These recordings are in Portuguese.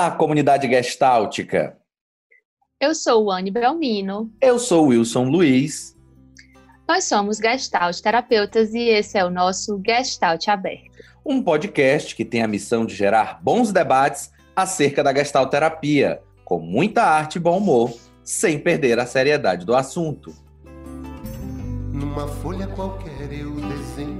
Olá, comunidade gestáltica. Eu sou o Anne Belmino. Eu sou o Wilson Luiz. Nós somos Gestalt terapeutas e esse é o nosso Gestalt Aberto. Um podcast que tem a missão de gerar bons debates acerca da Gestalt terapia, com muita arte e bom humor, sem perder a seriedade do assunto. Numa folha qualquer eu desenho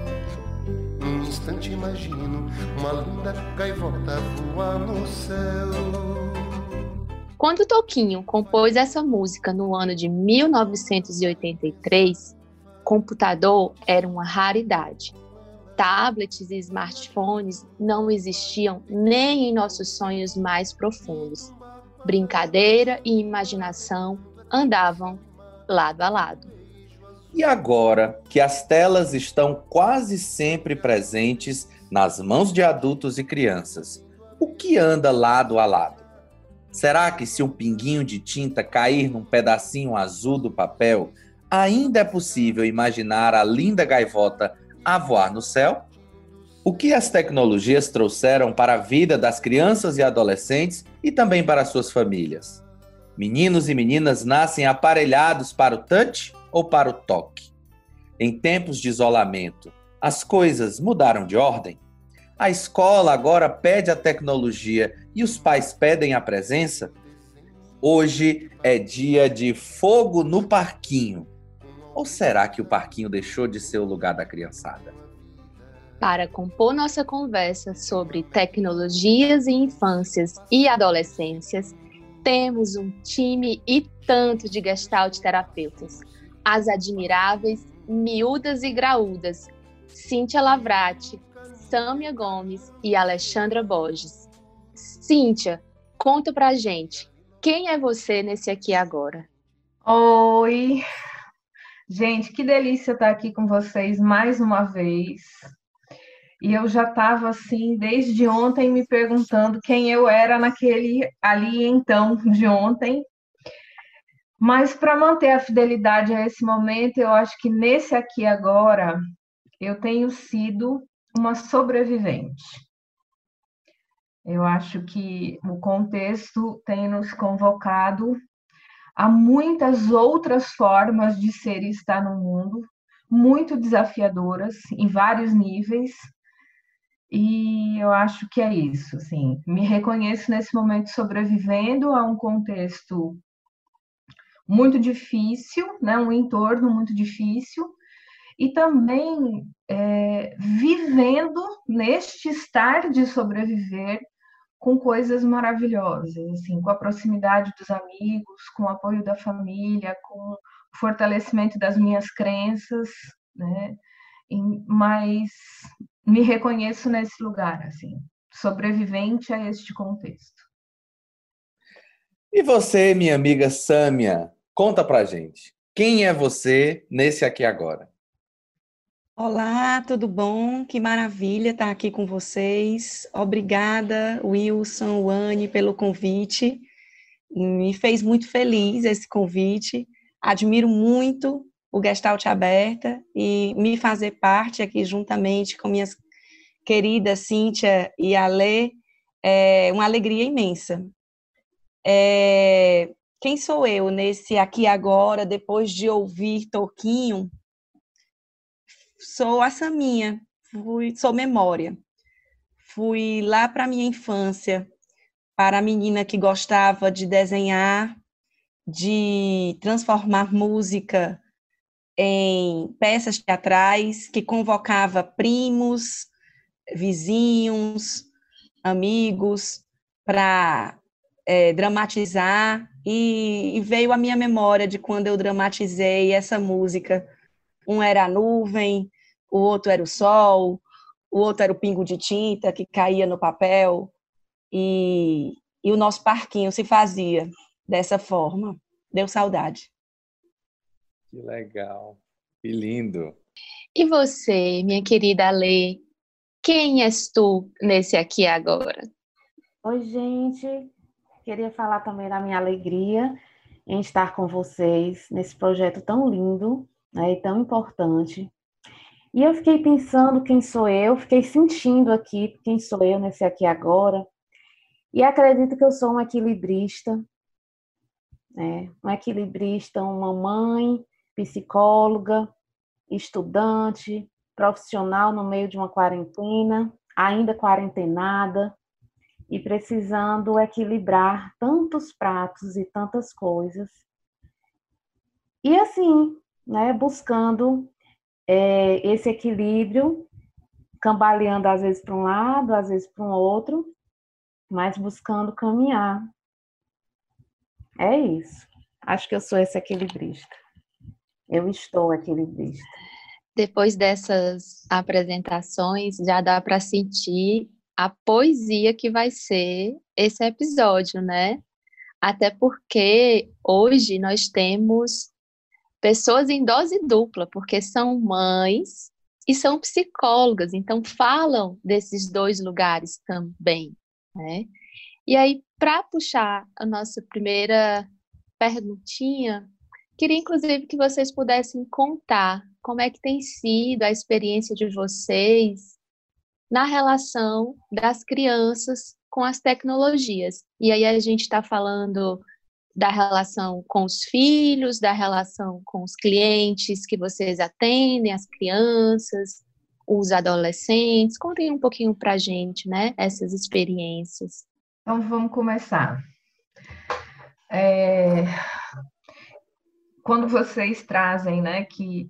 num instante imagino uma linda gaivota voar no céu. Quando Toquinho compôs essa música no ano de 1983, computador era uma raridade. Tablets e smartphones não existiam nem em nossos sonhos mais profundos. Brincadeira e imaginação andavam lado a lado. E agora que as telas estão quase sempre presentes nas mãos de adultos e crianças, o que anda lado a lado? Será que se um pinguinho de tinta cair num pedacinho azul do papel, ainda é possível imaginar a linda gaivota a voar no céu? O que as tecnologias trouxeram para a vida das crianças e adolescentes e também para suas famílias? Meninos e meninas nascem aparelhados para o touch ou para o toque? Em tempos de isolamento, as coisas mudaram de ordem? A escola agora pede a tecnologia e os pais pedem a presença? Hoje é dia de fogo no parquinho. Ou será que o parquinho deixou de ser o lugar da criançada? Para compor nossa conversa sobre tecnologias e infâncias e adolescências, temos um time e tanto de gestalt terapeutas as admiráveis Miúdas e Graúdas, Cíntia Lavrati, Sâmia Gomes e Alexandra Borges. Cíntia, conta pra gente, quem é você nesse aqui agora? Oi! Gente, que delícia estar aqui com vocês mais uma vez. E eu já estava assim, desde ontem, me perguntando quem eu era naquele ali então de ontem. Mas para manter a fidelidade a esse momento, eu acho que nesse aqui agora, eu tenho sido uma sobrevivente. Eu acho que o contexto tem nos convocado a muitas outras formas de ser e estar no mundo, muito desafiadoras, em vários níveis, e eu acho que é isso, assim, me reconheço nesse momento sobrevivendo a um contexto muito difícil, né? um entorno muito difícil, e também é, vivendo neste estar de sobreviver com coisas maravilhosas, assim, com a proximidade dos amigos, com o apoio da família, com o fortalecimento das minhas crenças, né? Mas me reconheço nesse lugar, assim, sobrevivente a este contexto. E você, minha amiga Sâmia, conta pra gente. Quem é você nesse aqui agora? Olá, tudo bom? Que maravilha estar aqui com vocês. Obrigada, Wilson, Wani, pelo convite. Me fez muito feliz esse convite. Admiro muito o Gestalt Aberta e me fazer parte aqui juntamente com minhas queridas Cíntia e Alê é uma alegria imensa. É, quem sou eu nesse aqui agora, depois de ouvir Toquinho? Sou a Saminha, fui, sou memória. Fui lá para minha infância, para a menina que gostava de desenhar, de transformar música em peças teatrais, que convocava primos, vizinhos, amigos para é, dramatizar e, e, veio a minha memória de quando eu dramatizei essa música. Um era a nuvem, o outro era o sol, o outro era o pingo de tinta que caía no papel e e o nosso parquinho se fazia dessa forma. Deu saudade. Que legal. Que lindo. E você, minha querida Lê, quem és tu nesse aqui agora? Oi, gente. Queria falar também da minha alegria em estar com vocês nesse projeto tão lindo né, e tão importante. E eu fiquei pensando quem sou eu, fiquei sentindo aqui quem sou eu nesse aqui agora. E acredito que eu sou uma equilibrista, né? uma equilibrista, uma mãe, psicóloga, estudante, profissional no meio de uma quarentena, ainda quarentenada, e precisando equilibrar tantos pratos e tantas coisas. E assim, né, buscando é, esse equilíbrio, cambaleando às vezes para um lado, às vezes para um outro, mas buscando caminhar. É isso. Acho que eu sou esse equilibrista. Eu estou equilibrista. Depois dessas apresentações, já dá para sentir a poesia que vai ser esse episódio, né? Até porque hoje nós temos pessoas em dose dupla, porque são mães e são psicólogas, então falam desses dois lugares também, né? E aí, para puxar a nossa primeira perguntinha, queria inclusive que vocês pudessem contar como é que tem sido a experiência de vocês na relação das crianças com as tecnologias. E aí a gente está falando da relação com os filhos, da relação com os clientes que vocês atendem, as crianças, os adolescentes. Contem um pouquinho para a gente, né, essas experiências. Então vamos começar. É... Quando vocês trazem, né, que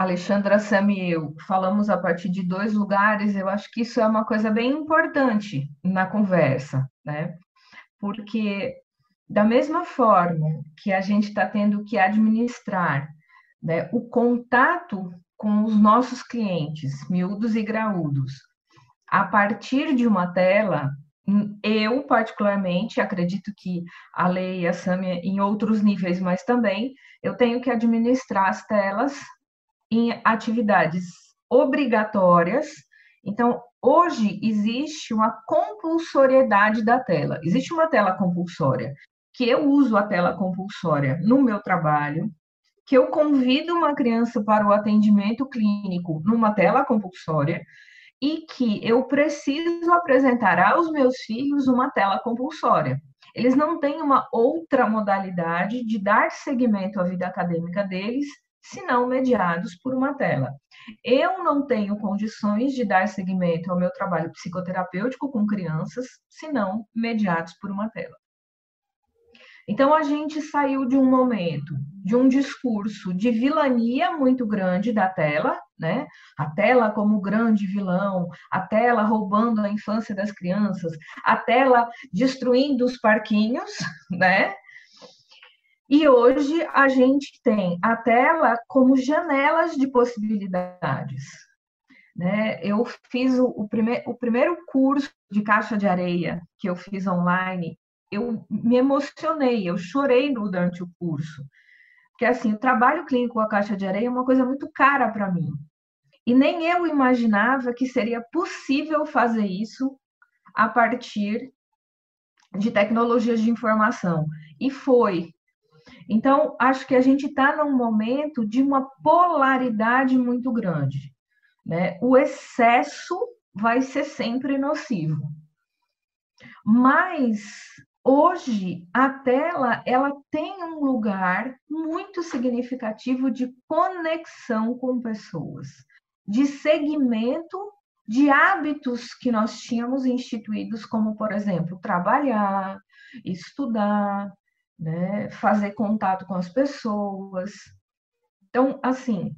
Alexandra Sam e eu falamos a partir de dois lugares, eu acho que isso é uma coisa bem importante na conversa, né? Porque da mesma forma que a gente está tendo que administrar né, o contato com os nossos clientes, miúdos e graúdos, a partir de uma tela, eu, particularmente, acredito que a lei e a Samia em outros níveis, mas também, eu tenho que administrar as telas em atividades obrigatórias. Então, hoje existe uma compulsoriedade da tela. Existe uma tela compulsória, que eu uso a tela compulsória no meu trabalho, que eu convido uma criança para o atendimento clínico numa tela compulsória e que eu preciso apresentar aos meus filhos uma tela compulsória. Eles não têm uma outra modalidade de dar seguimento à vida acadêmica deles se não mediados por uma tela. Eu não tenho condições de dar seguimento ao meu trabalho psicoterapêutico com crianças se não mediados por uma tela. Então a gente saiu de um momento, de um discurso de vilania muito grande da tela, né? A tela como grande vilão, a tela roubando a infância das crianças, a tela destruindo os parquinhos, né? E hoje a gente tem a tela como janelas de possibilidades. Né? Eu fiz o, o, prime o primeiro curso de caixa de areia que eu fiz online, eu me emocionei, eu chorei durante o curso. Porque assim, o trabalho clínico com a caixa de areia é uma coisa muito cara para mim. E nem eu imaginava que seria possível fazer isso a partir de tecnologias de informação. E foi. Então, acho que a gente está num momento de uma polaridade muito grande. Né? O excesso vai ser sempre nocivo. Mas hoje a tela ela tem um lugar muito significativo de conexão com pessoas, de segmento de hábitos que nós tínhamos instituídos, como por exemplo trabalhar, estudar, né? fazer contato com as pessoas. Então, assim,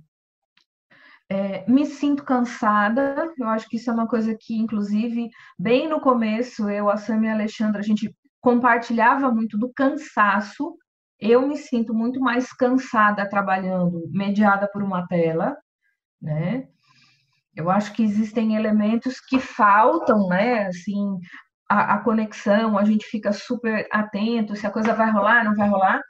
é, me sinto cansada, eu acho que isso é uma coisa que, inclusive, bem no começo, eu, a Sam e a Alexandra, a gente compartilhava muito do cansaço. Eu me sinto muito mais cansada trabalhando, mediada por uma tela, né? Eu acho que existem elementos que faltam, né? Assim, a, a conexão, a gente fica super atento se a coisa vai rolar, não vai rolar.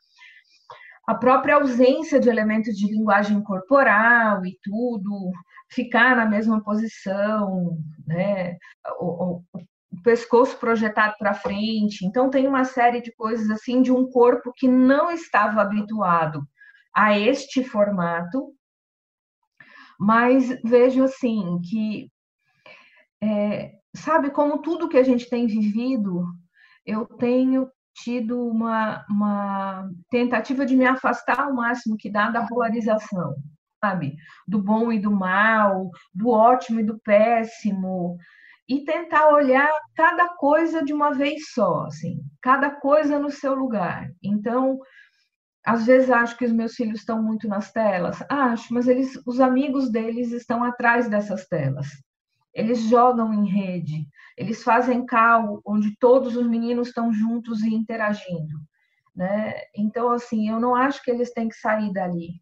A própria ausência de elementos de linguagem corporal e tudo, ficar na mesma posição, né? O, o, o pescoço projetado para frente. Então, tem uma série de coisas assim de um corpo que não estava habituado a este formato, mas vejo assim que, é, sabe, como tudo que a gente tem vivido, eu tenho tido uma, uma tentativa de me afastar ao máximo que dá da polarização, sabe? Do bom e do mal, do ótimo e do péssimo, e tentar olhar cada coisa de uma vez só, assim, cada coisa no seu lugar. Então, às vezes acho que os meus filhos estão muito nas telas, acho, mas eles, os amigos deles estão atrás dessas telas. Eles jogam em rede, eles fazem cal onde todos os meninos estão juntos e interagindo, né? Então assim, eu não acho que eles têm que sair dali.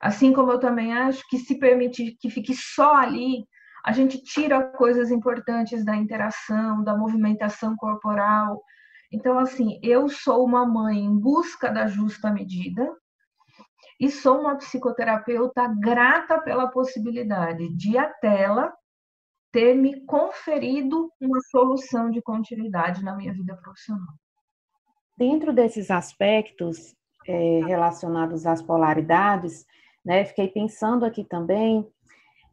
Assim como eu também acho que se permitir que fique só ali, a gente tira coisas importantes da interação, da movimentação corporal, então, assim, eu sou uma mãe em busca da justa medida e sou uma psicoterapeuta grata pela possibilidade de a tela ter me conferido uma solução de continuidade na minha vida profissional. Dentro desses aspectos é, relacionados às polaridades, né, fiquei pensando aqui também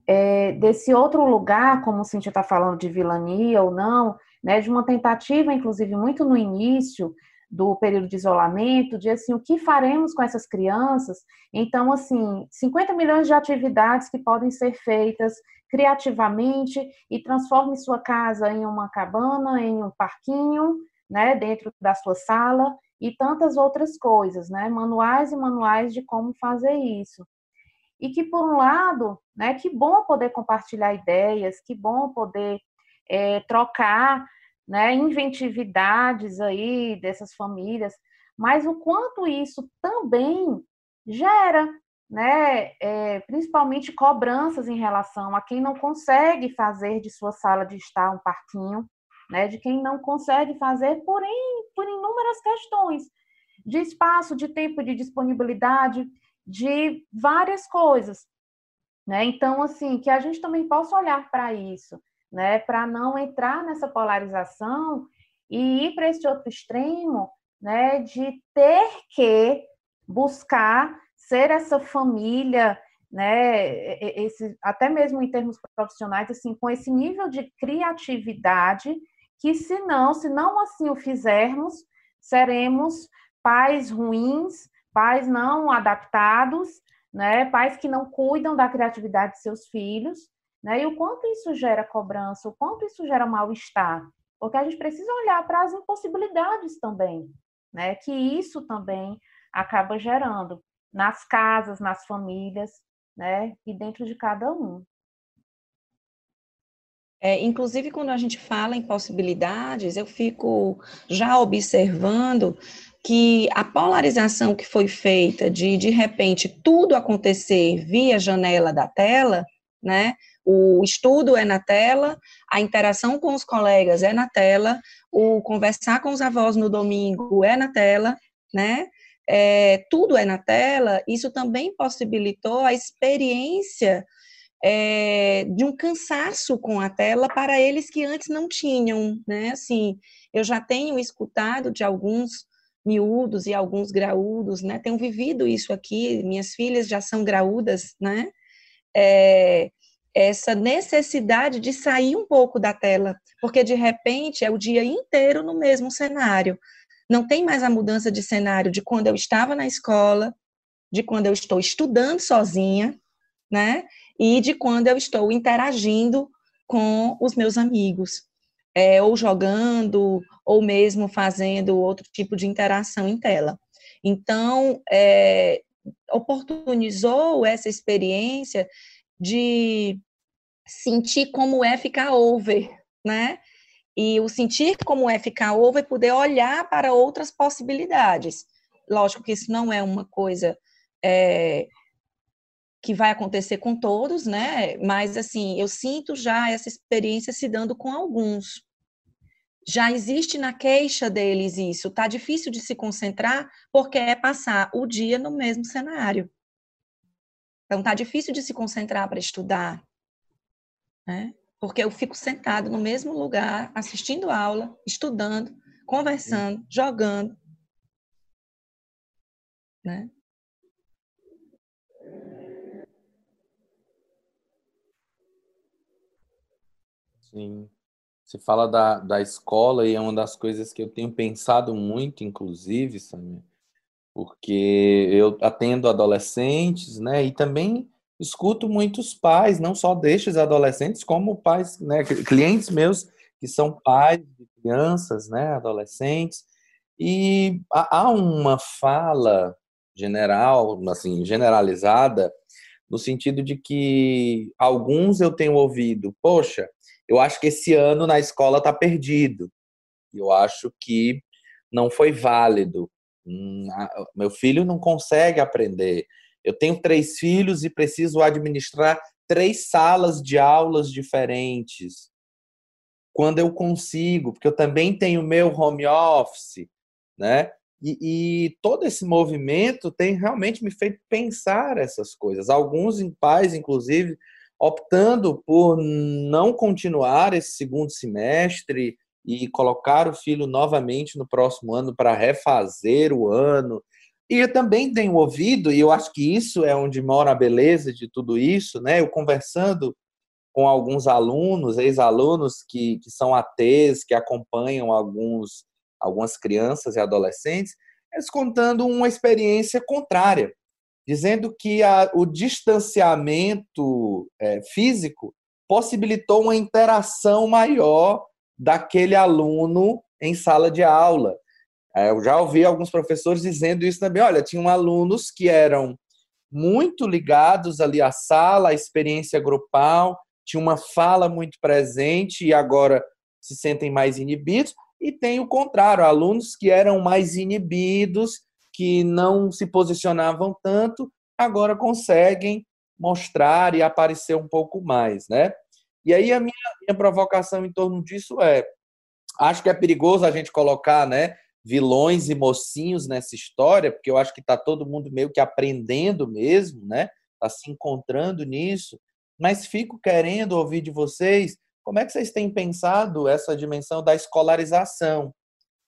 é, desse outro lugar, como o Cintia está falando de vilania ou não, né, de uma tentativa, inclusive, muito no início do período de isolamento, de assim, o que faremos com essas crianças? Então, assim, 50 milhões de atividades que podem ser feitas criativamente e transforme sua casa em uma cabana, em um parquinho, né, dentro da sua sala e tantas outras coisas, né, manuais e manuais de como fazer isso. E que, por um lado, né, que bom poder compartilhar ideias, que bom poder é, trocar né, inventividades aí dessas famílias, mas o quanto isso também gera, né, é, principalmente cobranças em relação a quem não consegue fazer de sua sala de estar um parquinho, né, de quem não consegue fazer por, in, por inúmeras questões de espaço, de tempo, de disponibilidade, de várias coisas. Né? Então, assim, que a gente também possa olhar para isso né, para não entrar nessa polarização e ir para esse outro extremo, né, de ter que buscar ser essa família, né, esse, até mesmo em termos profissionais, assim, com esse nível de criatividade, que se não, se não assim o fizermos, seremos pais ruins, pais não adaptados, né, pais que não cuidam da criatividade de seus filhos, né? E o quanto isso gera cobrança, o quanto isso gera mal-estar. Porque a gente precisa olhar para as impossibilidades também, né? Que isso também acaba gerando nas casas, nas famílias, né? E dentro de cada um. É, inclusive, quando a gente fala em possibilidades, eu fico já observando que a polarização que foi feita de, de repente, tudo acontecer via janela da tela, né? O estudo é na tela, a interação com os colegas é na tela, o conversar com os avós no domingo é na tela, né? É, tudo é na tela, isso também possibilitou a experiência é, de um cansaço com a tela para eles que antes não tinham, né? Assim, eu já tenho escutado de alguns miúdos e alguns graúdos, né? Tenho vivido isso aqui, minhas filhas já são graúdas, né? É, essa necessidade de sair um pouco da tela, porque de repente é o dia inteiro no mesmo cenário. Não tem mais a mudança de cenário de quando eu estava na escola, de quando eu estou estudando sozinha, né? E de quando eu estou interagindo com os meus amigos, é, ou jogando, ou mesmo fazendo outro tipo de interação em tela. Então, é, oportunizou essa experiência de sentir como é ficar over, né? E o sentir como é ficar over é poder olhar para outras possibilidades. Lógico que isso não é uma coisa é, que vai acontecer com todos, né? Mas assim, eu sinto já essa experiência se dando com alguns. já existe na queixa deles isso. Tá difícil de se concentrar porque é passar o dia no mesmo cenário. Então tá difícil de se concentrar para estudar, né? Porque eu fico sentado no mesmo lugar, assistindo aula, estudando, conversando, jogando, né? Sim. Você fala da, da escola e é uma das coisas que eu tenho pensado muito, inclusive, Samir, porque eu atendo adolescentes, né, e também escuto muitos pais, não só destes adolescentes, como pais, né, clientes meus que são pais de crianças, né, adolescentes, e há uma fala general, assim, generalizada, no sentido de que alguns eu tenho ouvido, poxa, eu acho que esse ano na escola está perdido. Eu acho que não foi válido. Hum, meu filho não consegue aprender. Eu tenho três filhos e preciso administrar três salas de aulas diferentes. Quando eu consigo, porque eu também tenho meu home office, né? E, e, todo esse movimento tem realmente me feito pensar essas coisas. Alguns pais, inclusive, optando por não continuar esse segundo semestre e colocar o filho novamente no próximo ano para refazer o ano. E eu também tenho ouvido, e eu acho que isso é onde mora a beleza de tudo isso, né? Eu conversando com alguns alunos, ex-alunos que, que são ATs, que acompanham alguns, algumas crianças e adolescentes, eles contando uma experiência contrária dizendo que a, o distanciamento é, físico possibilitou uma interação maior daquele aluno em sala de aula. Eu já ouvi alguns professores dizendo isso também. Olha, tinham alunos que eram muito ligados ali à sala, à experiência grupal, tinha uma fala muito presente e agora se sentem mais inibidos. E tem o contrário, alunos que eram mais inibidos que não se posicionavam tanto, agora conseguem mostrar e aparecer um pouco mais, né? E aí a minha, minha provocação em torno disso é, acho que é perigoso a gente colocar, né, vilões e mocinhos nessa história, porque eu acho que está todo mundo meio que aprendendo mesmo, né? Está se encontrando nisso. Mas fico querendo ouvir de vocês como é que vocês têm pensado essa dimensão da escolarização,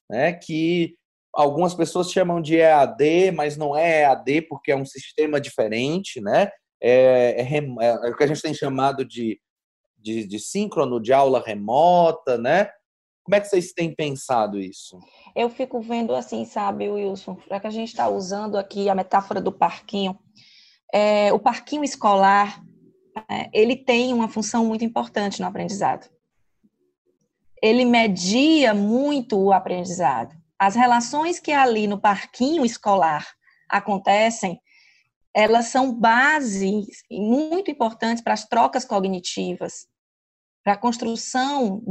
né? Que algumas pessoas chamam de EAD, mas não é EAD porque é um sistema diferente, né? É, é, é o que a gente tem chamado de, de, de síncrono, de aula remota, né? Como é que vocês têm pensado isso? Eu fico vendo assim, sabe, Wilson, já que a gente está usando aqui a metáfora do parquinho, é, o parquinho escolar, é, ele tem uma função muito importante no aprendizado. Ele media muito o aprendizado as relações que ali no parquinho escolar acontecem, elas são bases muito importantes para as trocas cognitivas, para a construção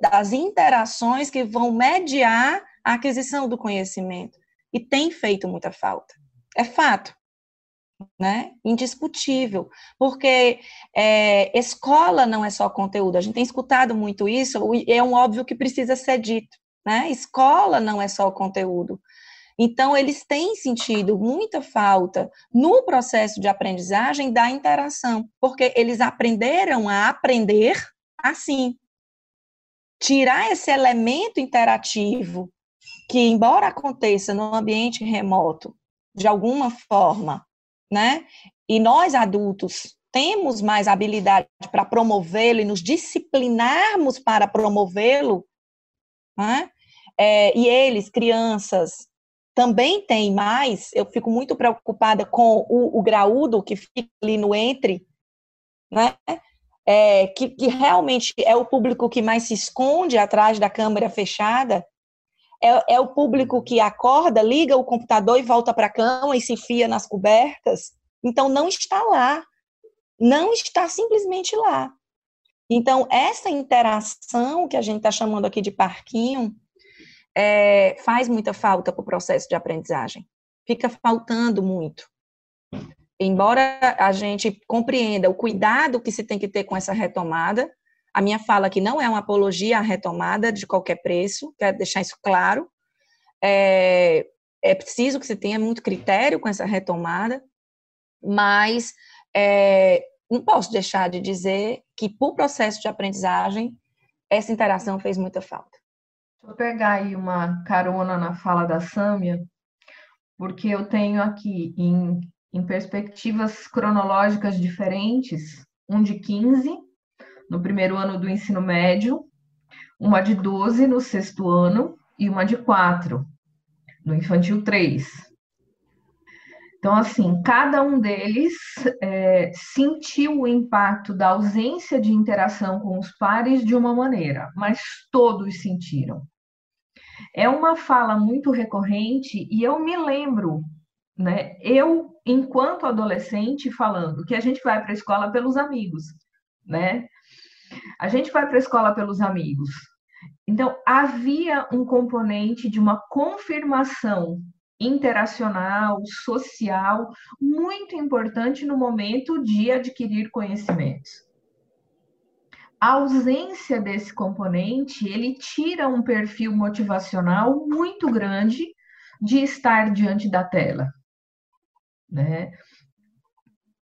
das interações que vão mediar a aquisição do conhecimento. E tem feito muita falta. É fato. Né? Indiscutível, porque é, escola não é só conteúdo, a gente tem escutado muito isso, é um óbvio que precisa ser dito. Né? Escola não é só conteúdo. Então, eles têm sentido muita falta no processo de aprendizagem da interação, porque eles aprenderam a aprender assim. Tirar esse elemento interativo, que, embora aconteça no ambiente remoto, de alguma forma, né? E nós adultos temos mais habilidade para promovê-lo e nos disciplinarmos para promovê-lo, né? é, e eles, crianças, também têm mais, eu fico muito preocupada com o, o graúdo que fica ali no entre, né? É, que, que, realmente é o público que mais se esconde atrás da câmera fechada, é, é o público que acorda, liga o computador e volta para a cama e se enfia nas cobertas. Então, não está lá. Não está simplesmente lá. Então, essa interação que a gente está chamando aqui de parquinho, é, faz muita falta para o processo de aprendizagem. Fica faltando muito. Embora a gente compreenda o cuidado que se tem que ter com essa retomada, A minha fala aqui não é uma apologia à retomada de qualquer preço, quero deixar isso claro. É, é preciso que você tenha muito critério com essa retomada, mas é, não posso deixar de dizer que, por processo de aprendizagem, essa interação fez muita falta. Vou pegar aí uma carona na fala da Sâmia, porque eu tenho aqui em, em perspectivas cronológicas diferentes, um de 15 no primeiro ano do ensino médio, uma de 12 no sexto ano e uma de 4 no infantil 3. Então, assim, cada um deles é, sentiu o impacto da ausência de interação com os pares de uma maneira, mas todos sentiram. É uma fala muito recorrente e eu me lembro, né, eu, enquanto adolescente, falando que a gente vai para a escola pelos amigos, né? A gente vai para a escola pelos amigos. Então, havia um componente de uma confirmação interacional, social, muito importante no momento de adquirir conhecimentos. A ausência desse componente, ele tira um perfil motivacional muito grande de estar diante da tela, né?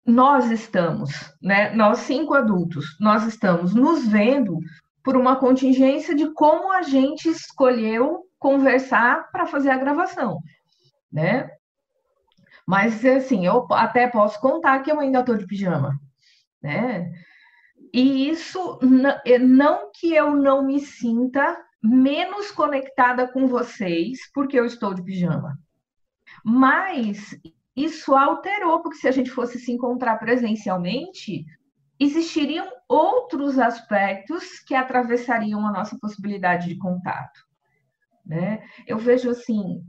Nós estamos, né? Nós cinco adultos, nós estamos nos vendo por uma contingência de como a gente escolheu conversar para fazer a gravação né? Mas, assim, eu até posso contar que eu ainda estou de pijama, né? E isso, não que eu não me sinta menos conectada com vocês porque eu estou de pijama, mas isso alterou, porque se a gente fosse se encontrar presencialmente, existiriam outros aspectos que atravessariam a nossa possibilidade de contato. Né? Eu vejo assim,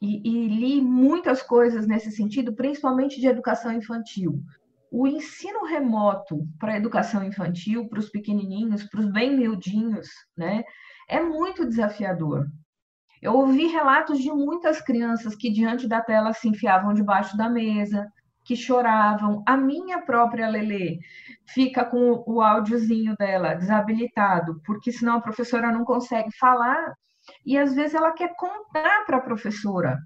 e, e li muitas coisas nesse sentido, principalmente de educação infantil. O ensino remoto para a educação infantil, para os pequenininhos, para os bem miudinhos, né, é muito desafiador. Eu ouvi relatos de muitas crianças que, diante da tela, se enfiavam debaixo da mesa, que choravam. A minha própria Lele fica com o áudiozinho dela desabilitado, porque senão a professora não consegue falar e às vezes ela quer contar para a professora.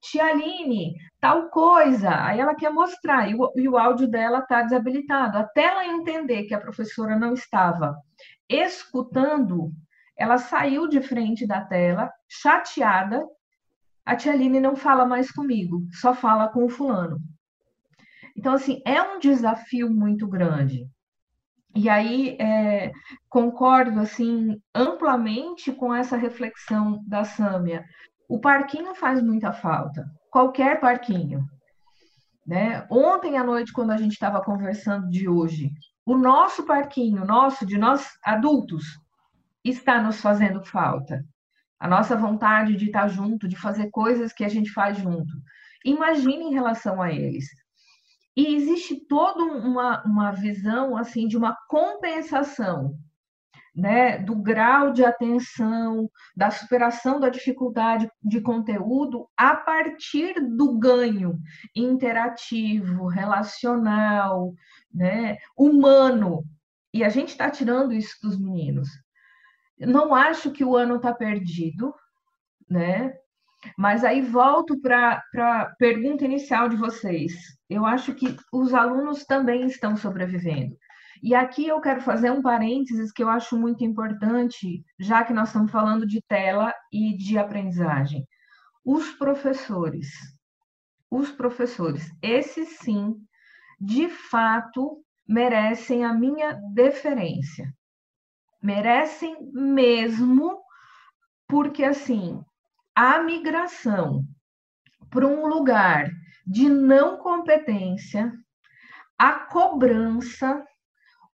Tia Aline, tal coisa. Aí ela quer mostrar, e o, e o áudio dela está desabilitado. Até ela entender que a professora não estava escutando, ela saiu de frente da tela, chateada. A tia Aline não fala mais comigo, só fala com o fulano. Então, assim, é um desafio muito grande. E aí é, concordo assim amplamente com essa reflexão da Sâmia. O parquinho faz muita falta, qualquer parquinho. Né? Ontem à noite, quando a gente estava conversando de hoje, o nosso parquinho, nosso, de nós adultos, está nos fazendo falta. A nossa vontade de estar junto, de fazer coisas que a gente faz junto. Imagine em relação a eles. E existe toda uma, uma visão assim de uma compensação né, do grau de atenção, da superação da dificuldade de conteúdo a partir do ganho interativo, relacional, né, humano. E a gente está tirando isso dos meninos. Não acho que o ano está perdido, né? Mas aí volto para a pergunta inicial de vocês. Eu acho que os alunos também estão sobrevivendo. E aqui eu quero fazer um parênteses que eu acho muito importante, já que nós estamos falando de tela e de aprendizagem. Os professores, os professores, esses sim, de fato, merecem a minha deferência. Merecem mesmo, porque assim, a migração para um lugar de não competência, a cobrança,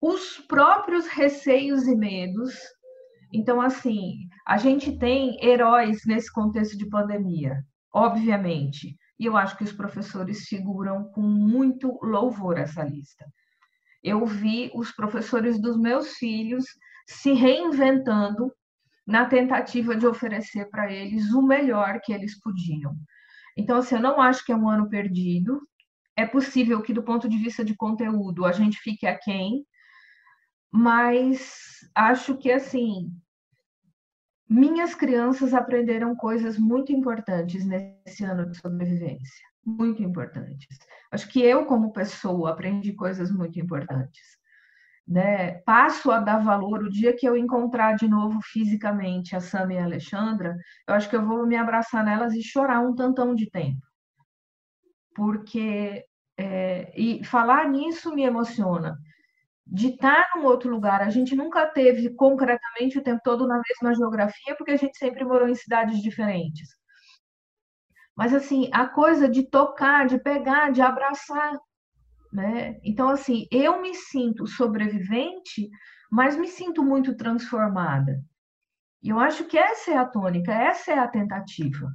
os próprios receios e medos. Então, assim, a gente tem heróis nesse contexto de pandemia, obviamente, e eu acho que os professores figuram com muito louvor essa lista. Eu vi os professores dos meus filhos se reinventando na tentativa de oferecer para eles o melhor que eles podiam. Então, assim, eu não acho que é um ano perdido. É possível que, do ponto de vista de conteúdo, a gente fique aquém, mas acho que assim minhas crianças aprenderam coisas muito importantes nesse ano de sobrevivência, muito importantes. Acho que eu, como pessoa, aprendi coisas muito importantes. Né? Passo a dar valor o dia que eu encontrar de novo fisicamente a Sam e a Alexandra, eu acho que eu vou me abraçar nelas e chorar um tantão de tempo. Porque é, e falar nisso me emociona. De estar num outro lugar, a gente nunca teve concretamente o tempo todo na mesma geografia, porque a gente sempre morou em cidades diferentes. Mas assim, a coisa de tocar, de pegar, de abraçar, né? Então assim, eu me sinto sobrevivente, mas me sinto muito transformada. E eu acho que essa é a tônica, essa é a tentativa.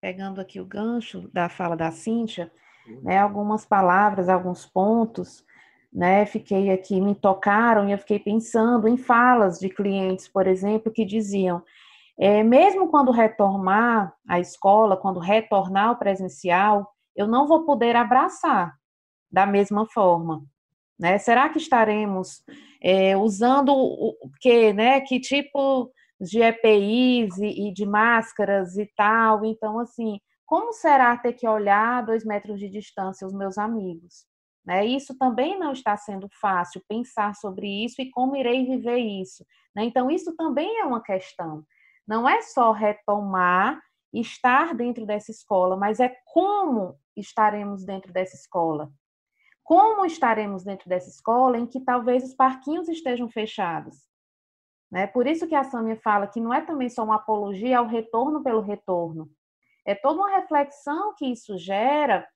Pegando aqui o gancho da fala da Cíntia, né, algumas palavras, alguns pontos, né, fiquei aqui, me tocaram e eu fiquei pensando em falas de clientes, por exemplo, que diziam, é, mesmo quando retornar à escola, quando retornar ao presencial, eu não vou poder abraçar da mesma forma, né? Será que estaremos é, usando o que, né? Que tipo de EPIs e, e de máscaras e tal? Então, assim, como será ter que olhar a dois metros de distância os meus amigos? Né? Isso também não está sendo fácil pensar sobre isso e como irei viver isso. Né? Então, isso também é uma questão. Não é só retomar estar dentro dessa escola, mas é como estaremos dentro dessa escola. Como estaremos dentro dessa escola em que talvez os parquinhos estejam fechados? Né? Por isso que a Samia fala que não é também só uma apologia ao retorno pelo retorno, é toda uma reflexão que isso gera,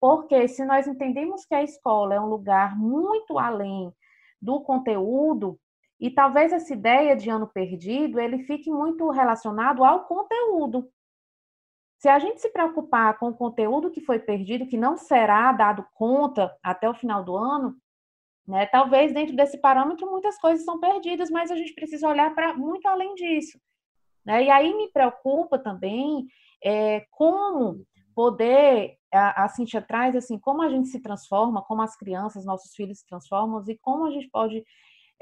porque se nós entendemos que a escola é um lugar muito além do conteúdo, e talvez essa ideia de ano perdido, ele fique muito relacionado ao conteúdo. Se a gente se preocupar com o conteúdo que foi perdido, que não será dado conta até o final do ano, né, talvez dentro desse parâmetro muitas coisas são perdidas, mas a gente precisa olhar para muito além disso. Né? E aí me preocupa também é, como poder, a, a Cintia traz assim, como a gente se transforma, como as crianças, nossos filhos se transformam e como a gente pode,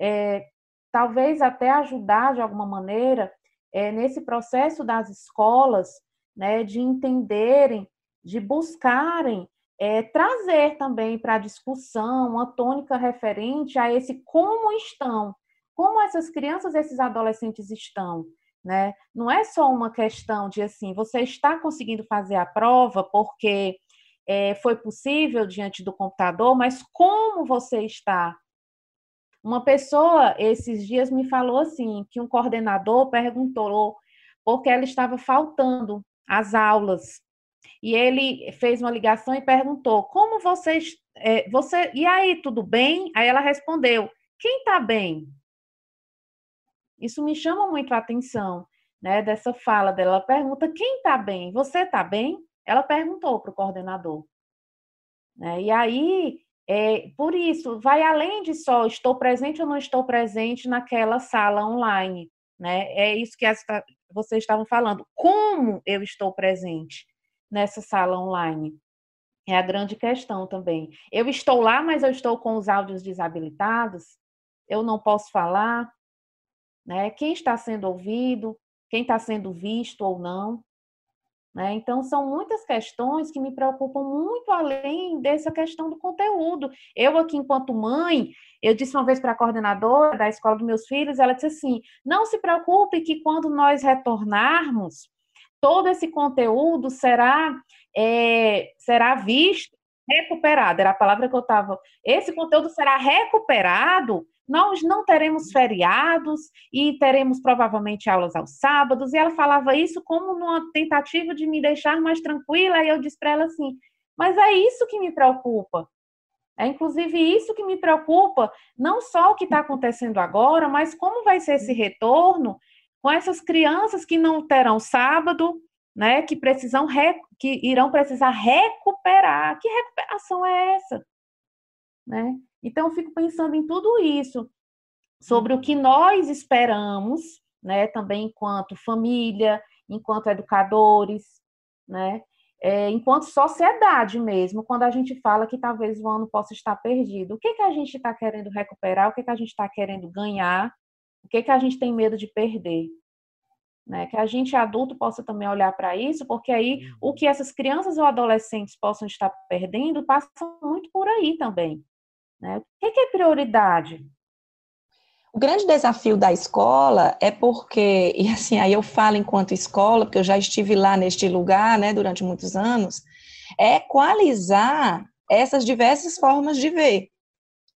é, talvez até ajudar de alguma maneira é, nesse processo das escolas, né, de entenderem, de buscarem é, trazer também para a discussão uma tônica referente a esse como estão, como essas crianças, esses adolescentes estão, né? Não é só uma questão de assim, você está conseguindo fazer a prova porque é, foi possível diante do computador, mas como você está? Uma pessoa esses dias me falou assim que um coordenador perguntou porque ela estava faltando às aulas e ele fez uma ligação e perguntou como vocês, é, você e aí tudo bem? Aí ela respondeu quem está bem? Isso me chama muito a atenção, né, dessa fala dela. Ela pergunta: quem está bem? Você está bem? Ela perguntou para o coordenador. Né? E aí, é, por isso, vai além de só estou presente ou não estou presente naquela sala online. Né? É isso que essa, vocês estavam falando. Como eu estou presente nessa sala online? É a grande questão também. Eu estou lá, mas eu estou com os áudios desabilitados? Eu não posso falar? né? Quem está sendo ouvido, quem está sendo visto ou não. Né? Então, são muitas questões que me preocupam muito além dessa questão do conteúdo. Eu, aqui, enquanto mãe, eu disse uma vez para a coordenadora da escola dos meus filhos, ela disse assim: não se preocupe que quando nós retornarmos, todo esse conteúdo será, é, será visto, recuperado. Era a palavra que eu estava. Esse conteúdo será recuperado nós não teremos feriados e teremos provavelmente aulas aos sábados. E ela falava isso como numa tentativa de me deixar mais tranquila. E eu disse para ela assim: mas é isso que me preocupa. É inclusive isso que me preocupa, não só o que está acontecendo agora, mas como vai ser esse retorno com essas crianças que não terão sábado, né, que precisam que irão precisar recuperar. Que recuperação é essa? Né? Então, eu fico pensando em tudo isso, sobre o que nós esperamos, né, também enquanto família, enquanto educadores, né, é, enquanto sociedade mesmo, quando a gente fala que talvez o ano possa estar perdido. O que, que a gente está querendo recuperar? O que, que a gente está querendo ganhar? O que, que a gente tem medo de perder? Né? Que a gente adulto possa também olhar para isso, porque aí o uhum. que essas crianças ou adolescentes possam estar perdendo passa muito por aí também. Né? O que, é prioridade? O grande desafio da escola é porque, e assim, aí eu falo enquanto escola, porque eu já estive lá neste lugar, né, durante muitos anos, é equalizar essas diversas formas de ver.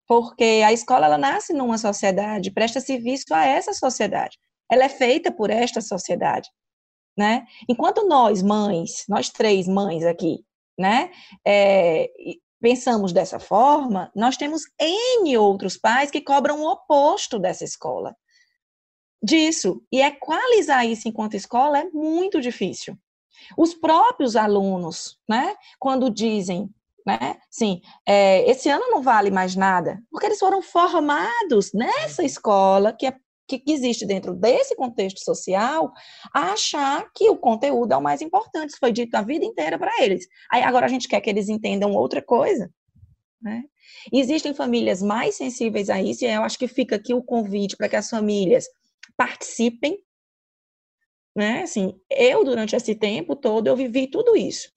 Porque a escola, ela nasce numa sociedade, presta serviço a essa sociedade. Ela é feita por esta sociedade, né? Enquanto nós, mães, nós três mães aqui, né, é, pensamos dessa forma, nós temos N outros pais que cobram o oposto dessa escola. Disso. E equalizar isso enquanto escola é muito difícil. Os próprios alunos, né, quando dizem, né, sim, é, esse ano não vale mais nada, porque eles foram formados nessa escola que é que existe dentro desse contexto social, a achar que o conteúdo é o mais importante. Isso foi dito a vida inteira para eles. Aí agora a gente quer que eles entendam outra coisa. Né? Existem famílias mais sensíveis a isso, e eu acho que fica aqui o convite para que as famílias participem. Né? Assim, eu, durante esse tempo todo, eu vivi tudo isso.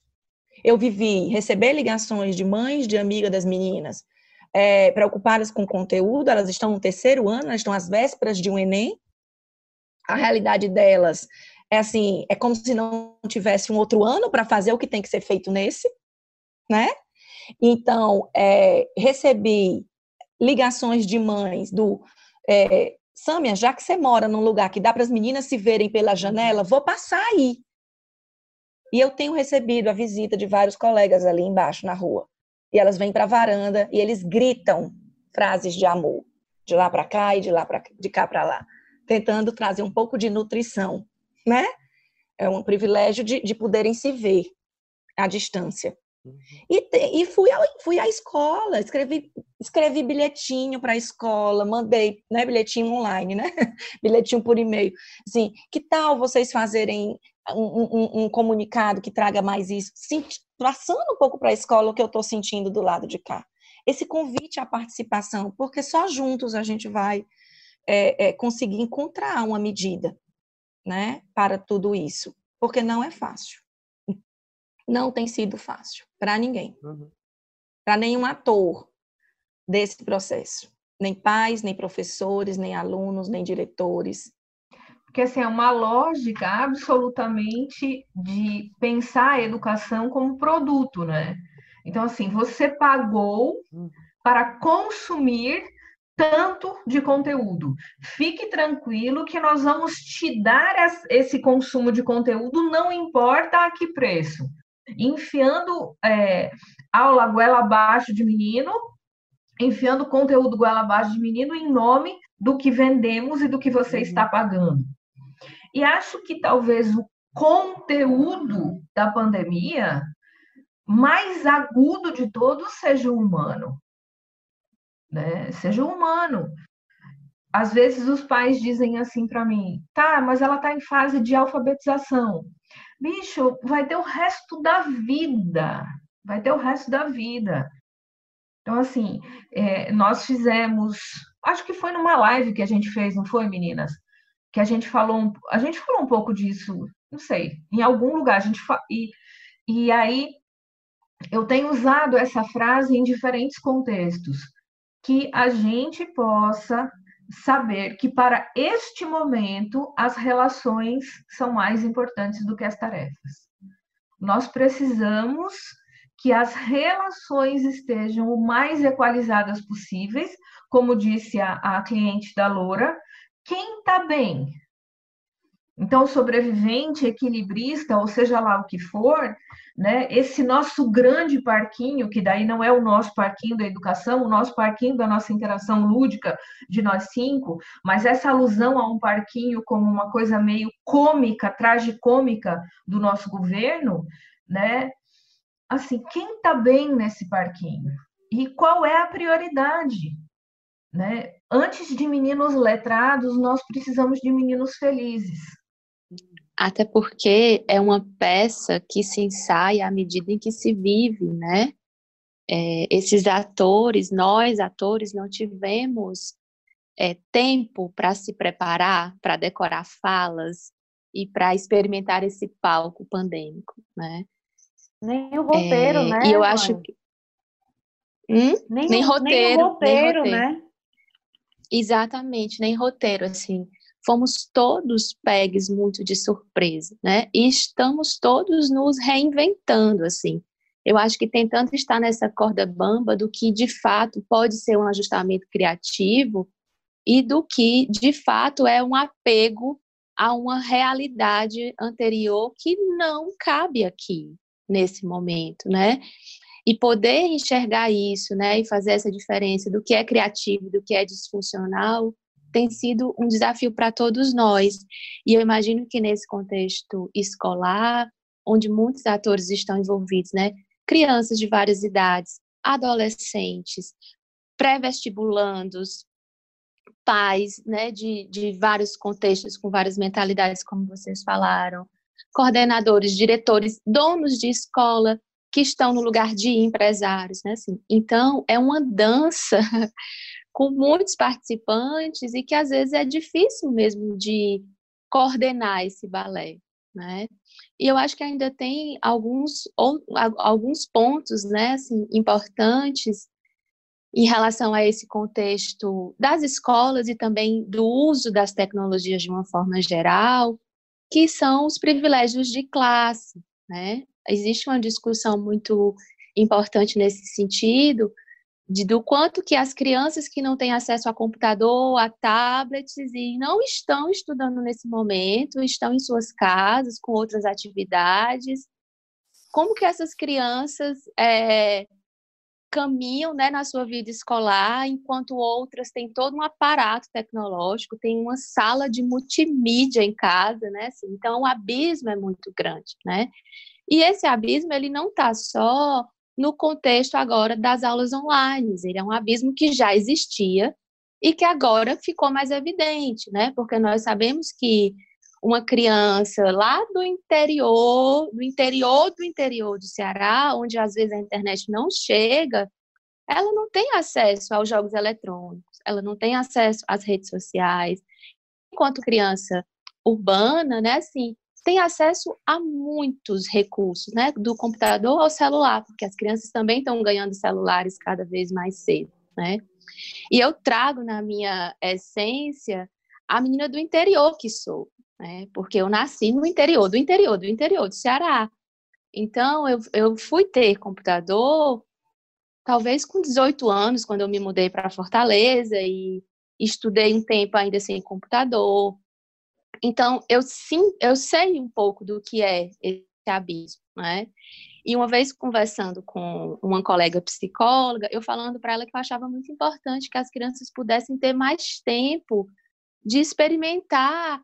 Eu vivi receber ligações de mães de amiga das meninas, é, preocupadas com conteúdo, elas estão no terceiro ano, elas estão às vésperas de um Enem. A realidade delas é assim, é como se não tivesse um outro ano para fazer o que tem que ser feito nesse, né? Então, é, recebi ligações de mães do é, Sâmia, já que você mora num lugar que dá para as meninas se verem pela janela, vou passar aí. E eu tenho recebido a visita de vários colegas ali embaixo na rua e elas vêm para a varanda e eles gritam frases de amor, de lá para cá e de lá para de cá para lá, tentando trazer um pouco de nutrição, né? É um privilégio de, de poderem se ver à distância. Uhum. E, e fui, ao, fui à escola, escrevi, escrevi bilhetinho para a escola, mandei, né, bilhetinho online, né, bilhetinho por e-mail. Assim, que tal vocês fazerem um, um, um comunicado que traga mais isso? Sim, passando um pouco para a escola o que eu estou sentindo do lado de cá. Esse convite à participação, porque só juntos a gente vai é, é, conseguir encontrar uma medida né, para tudo isso, porque não é fácil. Não tem sido fácil para ninguém, uhum. para nenhum ator desse processo, nem pais, nem professores, nem alunos, nem diretores, porque assim, é uma lógica absolutamente de pensar a educação como produto, né? Então, assim, você pagou para consumir tanto de conteúdo. Fique tranquilo que nós vamos te dar esse consumo de conteúdo, não importa a que preço. Enfiando é, aula goela abaixo de menino, enfiando conteúdo goela abaixo de menino em nome do que vendemos e do que você uhum. está pagando. E acho que talvez o conteúdo da pandemia mais agudo de todos seja o humano. Né? Seja o humano. Às vezes os pais dizem assim para mim: tá, mas ela está em fase de alfabetização. Bicho, vai ter o resto da vida. Vai ter o resto da vida. Então, assim, é, nós fizemos, acho que foi numa live que a gente fez, não foi, meninas? que a gente falou, a gente falou um pouco disso, não sei, em algum lugar, a gente e, e aí eu tenho usado essa frase em diferentes contextos, que a gente possa saber que para este momento as relações são mais importantes do que as tarefas. Nós precisamos que as relações estejam o mais equalizadas possíveis, como disse a, a cliente da Loura, quem está bem? Então, sobrevivente, equilibrista, ou seja lá o que for, né, esse nosso grande parquinho, que daí não é o nosso parquinho da educação, o nosso parquinho da nossa interação lúdica de nós cinco, mas essa alusão a um parquinho como uma coisa meio cômica, tragicômica do nosso governo, né? Assim, quem está bem nesse parquinho? E qual é a prioridade? Né? Antes de meninos letrados, nós precisamos de meninos felizes. Até porque é uma peça que se ensaia à medida em que se vive, né? É, esses atores, nós atores, não tivemos é, tempo para se preparar, para decorar falas e para experimentar esse palco pandêmico, né? Nem o roteiro, é, né? E eu mãe? acho que. Hum? Nem, nem, roteiro, nem roteiro, nem roteiro. né? Exatamente, nem roteiro, assim. Fomos todos pegues muito de surpresa, né? E estamos todos nos reinventando, assim. Eu acho que tentando estar nessa corda bamba do que de fato pode ser um ajustamento criativo e do que de fato é um apego a uma realidade anterior que não cabe aqui nesse momento, né? E poder enxergar isso, né, e fazer essa diferença do que é criativo do que é disfuncional, tem sido um desafio para todos nós. E eu imagino que nesse contexto escolar, onde muitos atores estão envolvidos, né, crianças de várias idades, adolescentes, pré-vestibulandos, pais, né, de, de vários contextos, com várias mentalidades, como vocês falaram, coordenadores, diretores, donos de escola, que estão no lugar de empresários, né? Assim, então, é uma dança com muitos participantes e que às vezes é difícil mesmo de coordenar esse balé, né? E eu acho que ainda tem alguns, ou, alguns pontos, né, assim, importantes em relação a esse contexto das escolas e também do uso das tecnologias de uma forma geral, que são os privilégios de classe, né? existe uma discussão muito importante nesse sentido, de, do quanto que as crianças que não têm acesso a computador, a tablets e não estão estudando nesse momento, estão em suas casas com outras atividades, como que essas crianças é, caminham né, na sua vida escolar, enquanto outras têm todo um aparato tecnológico, tem uma sala de multimídia em casa, né? Assim, então o abismo é muito grande, né? E esse abismo ele não está só no contexto agora das aulas online, ele é um abismo que já existia e que agora ficou mais evidente, né? Porque nós sabemos que uma criança lá do interior, do interior do interior do Ceará, onde às vezes a internet não chega, ela não tem acesso aos jogos eletrônicos, ela não tem acesso às redes sociais. Enquanto criança urbana, né, assim, tem acesso a muitos recursos, né, do computador ao celular, porque as crianças também estão ganhando celulares cada vez mais cedo, né? E eu trago na minha essência a menina do interior que sou, né? Porque eu nasci no interior, do interior, do interior do Ceará. Então eu, eu fui ter computador talvez com 18 anos, quando eu me mudei para Fortaleza e estudei um tempo ainda sem computador. Então, eu sim, eu sei um pouco do que é esse abismo, né? E uma vez conversando com uma colega psicóloga, eu falando para ela que eu achava muito importante que as crianças pudessem ter mais tempo de experimentar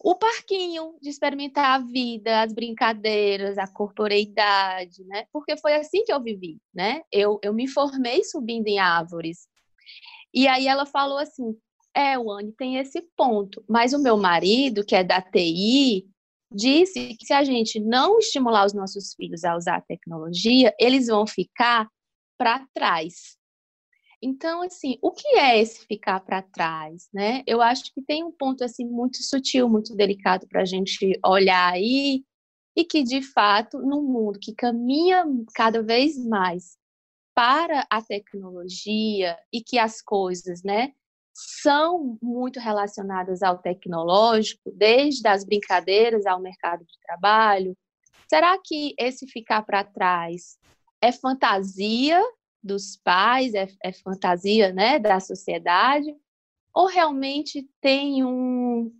o parquinho, de experimentar a vida, as brincadeiras, a corporeidade, né? Porque foi assim que eu vivi, né? Eu, eu me formei subindo em árvores. E aí ela falou assim: é, Wani, tem esse ponto. Mas o meu marido, que é da TI, disse que se a gente não estimular os nossos filhos a usar a tecnologia, eles vão ficar para trás. Então, assim, o que é esse ficar para trás, né? Eu acho que tem um ponto assim muito sutil, muito delicado para a gente olhar aí e que de fato, num mundo que caminha cada vez mais para a tecnologia e que as coisas, né, são muito relacionadas ao tecnológico, desde as brincadeiras ao mercado de trabalho. Será que esse ficar para trás é fantasia dos pais, é, é, fantasia né, da sociedade, ou realmente tem um,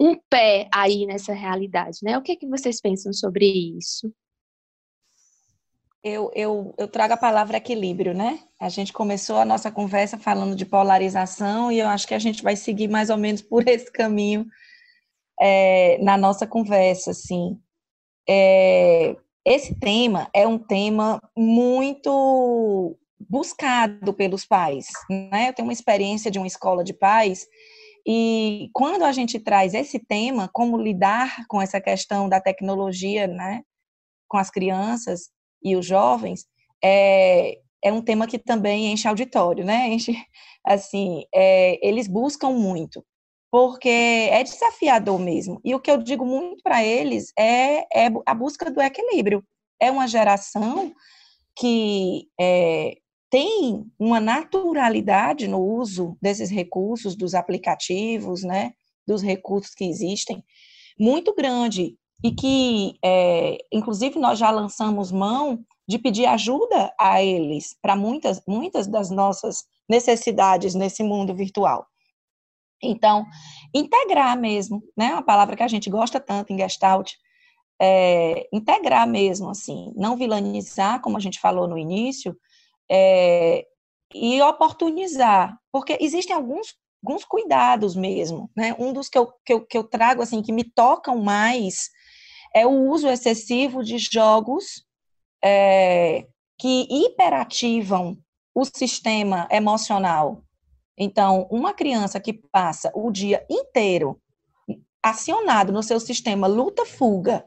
um pé aí nessa realidade? Né? O que, é que vocês pensam sobre isso? Eu, eu, eu trago a palavra equilíbrio, né? A gente começou a nossa conversa falando de polarização e eu acho que a gente vai seguir mais ou menos por esse caminho é, na nossa conversa, assim. É, esse tema é um tema muito buscado pelos pais, né? Eu tenho uma experiência de uma escola de pais E quando a gente traz esse tema, como lidar com essa questão da tecnologia, né, com as crianças e os jovens, é, é um tema que também enche auditório, né? Enche, assim, é, eles buscam muito, porque é desafiador mesmo. E o que eu digo muito para eles é, é a busca do equilíbrio. É uma geração que é, tem uma naturalidade no uso desses recursos, dos aplicativos, né, dos recursos que existem, muito grande e que, é, inclusive, nós já lançamos mão de pedir ajuda a eles para muitas, muitas das nossas necessidades nesse mundo virtual. Então, integrar mesmo, né, uma palavra que a gente gosta tanto em Gestalt, é, integrar mesmo, assim, não vilanizar, como a gente falou no início, é, e oportunizar, porque existem alguns, alguns cuidados mesmo, né? Um dos que eu, que, eu, que eu trago, assim, que me tocam mais é o uso excessivo de jogos é, que hiperativam o sistema emocional. Então, uma criança que passa o dia inteiro acionado no seu sistema luta-fuga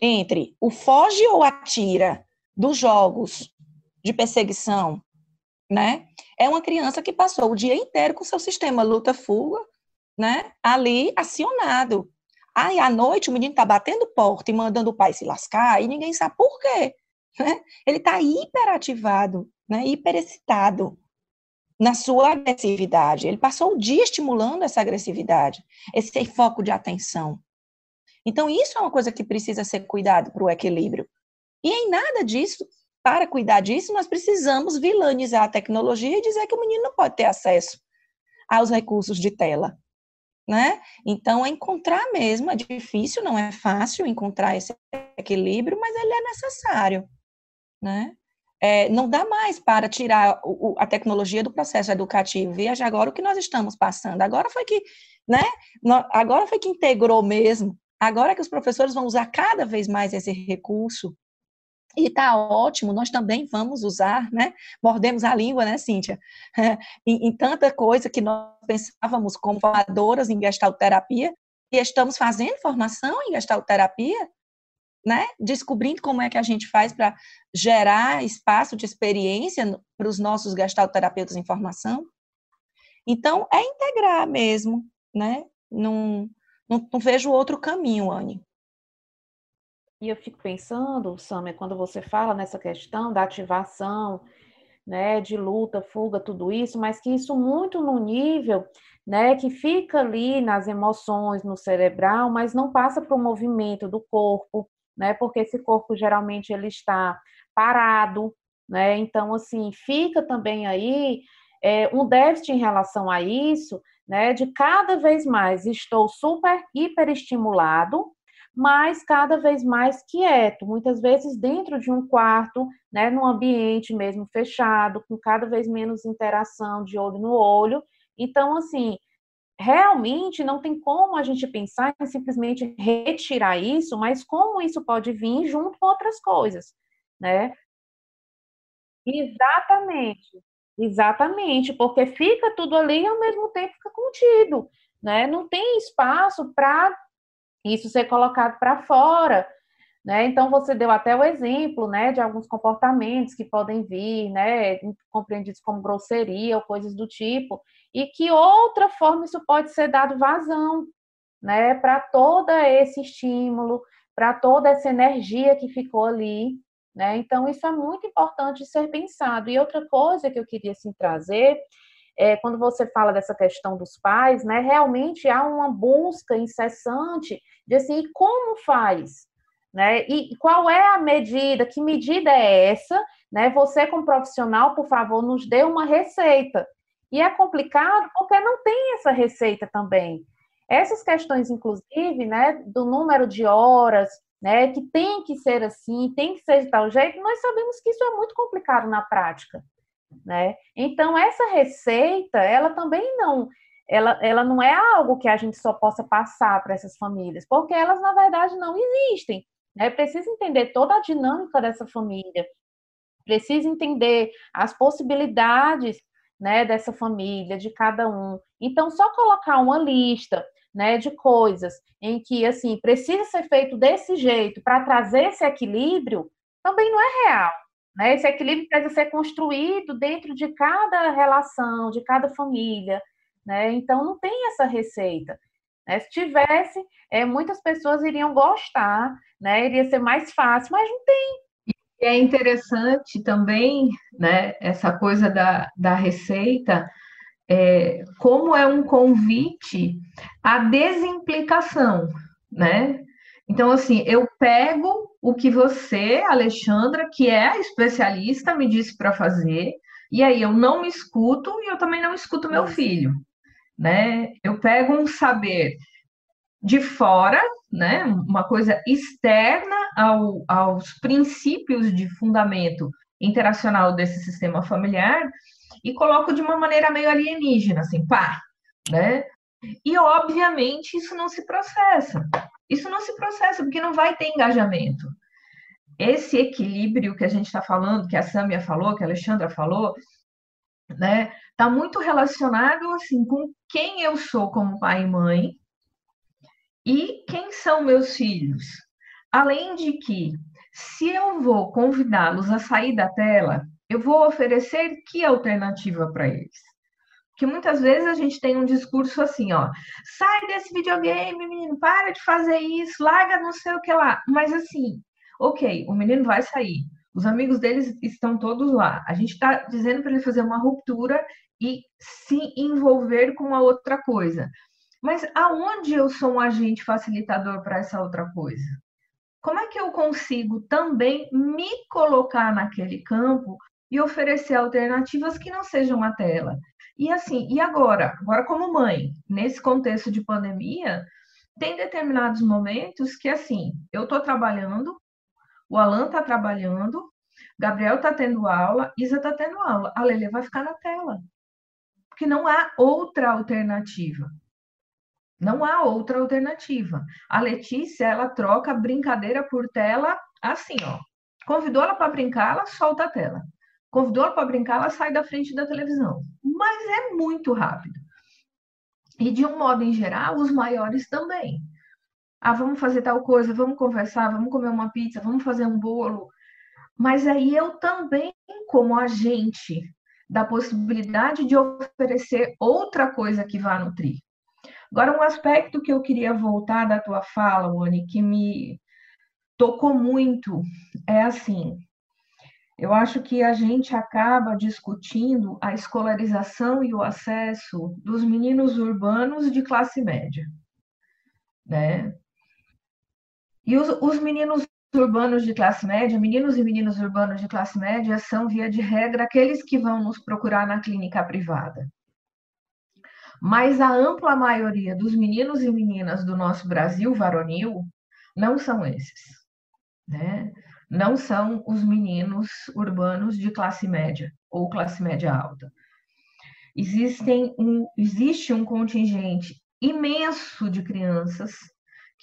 entre o foge ou atira dos jogos de perseguição, né? É uma criança que passou o dia inteiro com seu sistema luta-fuga, né? Ali acionado. Aí à noite o menino está batendo porta e mandando o pai se lascar e ninguém sabe por quê. Né? Ele está hiperativado, né? hiperexcitado na sua agressividade. Ele passou o dia estimulando essa agressividade, esse foco de atenção. Então, isso é uma coisa que precisa ser cuidado para o equilíbrio. E em nada disso para cuidar disso, nós precisamos vilanizar a tecnologia e dizer que o menino não pode ter acesso aos recursos de tela. Né? Então, é encontrar mesmo, é difícil, não é fácil encontrar esse equilíbrio, mas ele é necessário. Né? É, não dá mais para tirar o, a tecnologia do processo educativo. Veja agora o que nós estamos passando. Agora foi que, né? Agora foi que integrou mesmo. Agora que os professores vão usar cada vez mais esse recurso e está ótimo, nós também vamos usar, né? Mordemos a língua, né, Cíntia? em, em, tanta coisa que nós pensávamos como formadoras em gestalterapia, e estamos fazendo formação em gestalterapia, né? Descobrindo como é que a gente faz para gerar espaço de experiência para os nossos gestalterapeutas em formação. Então, é integrar mesmo, né? Não, não, não vejo outro caminho, Anne. E eu fico pensando, Samia, quando você fala nessa questão da ativação, né, de luta, fuga, tudo isso, mas que isso muito no nível, né, que fica ali nas emoções, no cerebral, mas não passa para o movimento do corpo, né, porque esse corpo geralmente ele está parado, né, então assim fica também aí é, um déficit em relação a isso, né, de cada vez mais estou super hiperestimulado, mas cada vez mais quieto, muitas vezes dentro de um quarto, né, num ambiente mesmo fechado, com cada vez menos interação de olho no olho. Então, assim, realmente não tem como a gente pensar em simplesmente retirar isso, mas como isso pode vir junto com outras coisas, né? Exatamente, exatamente, porque fica tudo ali e ao mesmo tempo fica contido, né? Não tem espaço para isso ser colocado para fora. Né? Então, você deu até o exemplo né, de alguns comportamentos que podem vir, né, compreendidos como grosseria ou coisas do tipo, e que outra forma isso pode ser dado vazão né, para todo esse estímulo, para toda essa energia que ficou ali. Né? Então, isso é muito importante ser pensado. E outra coisa que eu queria assim, trazer é, quando você fala dessa questão dos pais, né, realmente há uma busca incessante de assim, como faz? Né? E qual é a medida? Que medida é essa? Né? Você, como profissional, por favor, nos dê uma receita. E é complicado porque não tem essa receita também. Essas questões, inclusive, né, do número de horas, né, que tem que ser assim, tem que ser de tal jeito, nós sabemos que isso é muito complicado na prática né? Então essa receita, ela também não, ela, ela não é algo que a gente só possa passar para essas famílias, porque elas na verdade não existem, né? Precisa entender toda a dinâmica dessa família, precisa entender as possibilidades, né, dessa família, de cada um, Então, só colocar uma lista né, de coisas em que assim precisa ser feito desse jeito para trazer esse equilíbrio também não é real. Né? Esse equilíbrio precisa ser construído dentro de cada relação, de cada família. Né? Então não tem essa receita. Né? Se tivesse, é, muitas pessoas iriam gostar, né? iria ser mais fácil, mas não tem. E é interessante também, né, essa coisa da, da receita, é, como é um convite à desimplicação, né? Então, assim, eu pego o que você, Alexandra, que é a especialista, me disse para fazer, e aí eu não me escuto e eu também não escuto meu filho, né? Eu pego um saber de fora, né? Uma coisa externa ao, aos princípios de fundamento interacional desse sistema familiar e coloco de uma maneira meio alienígena, assim, pá, né? E obviamente isso não se processa. Isso não se processa porque não vai ter engajamento. Esse equilíbrio que a gente está falando, que a Samia falou, que a Alexandra falou, né, está muito relacionado assim com quem eu sou como pai e mãe e quem são meus filhos. Além de que, se eu vou convidá-los a sair da tela, eu vou oferecer que alternativa para eles? Porque muitas vezes a gente tem um discurso assim, ó, sai desse videogame, menino, para de fazer isso, larga não sei o que lá. Mas assim, ok, o menino vai sair, os amigos deles estão todos lá. A gente está dizendo para ele fazer uma ruptura e se envolver com a outra coisa. Mas aonde eu sou um agente facilitador para essa outra coisa? Como é que eu consigo também me colocar naquele campo e oferecer alternativas que não sejam a tela. E assim, e agora? Agora, como mãe, nesse contexto de pandemia, tem determinados momentos que, assim, eu estou trabalhando, o Alan está trabalhando, Gabriel está tendo aula, Isa está tendo aula, a Lele vai ficar na tela. Porque não há outra alternativa. Não há outra alternativa. A Letícia, ela troca brincadeira por tela assim, ó. Convidou ela para brincar, ela solta a tela. Convidou ela para brincar, ela sai da frente da televisão. Mas é muito rápido. E de um modo em geral, os maiores também. Ah, vamos fazer tal coisa, vamos conversar, vamos comer uma pizza, vamos fazer um bolo. Mas aí eu também, como agente da possibilidade de oferecer outra coisa que vá nutrir. Agora, um aspecto que eu queria voltar da tua fala, Moni, que me tocou muito, é assim: eu acho que a gente acaba discutindo a escolarização e o acesso dos meninos urbanos de classe média, né? E os, os meninos urbanos de classe média, meninos e meninas urbanos de classe média, são, via de regra, aqueles que vão nos procurar na clínica privada. Mas a ampla maioria dos meninos e meninas do nosso Brasil varonil não são esses, né? não são os meninos urbanos de classe média ou classe média alta. Existem um, existe um contingente imenso de crianças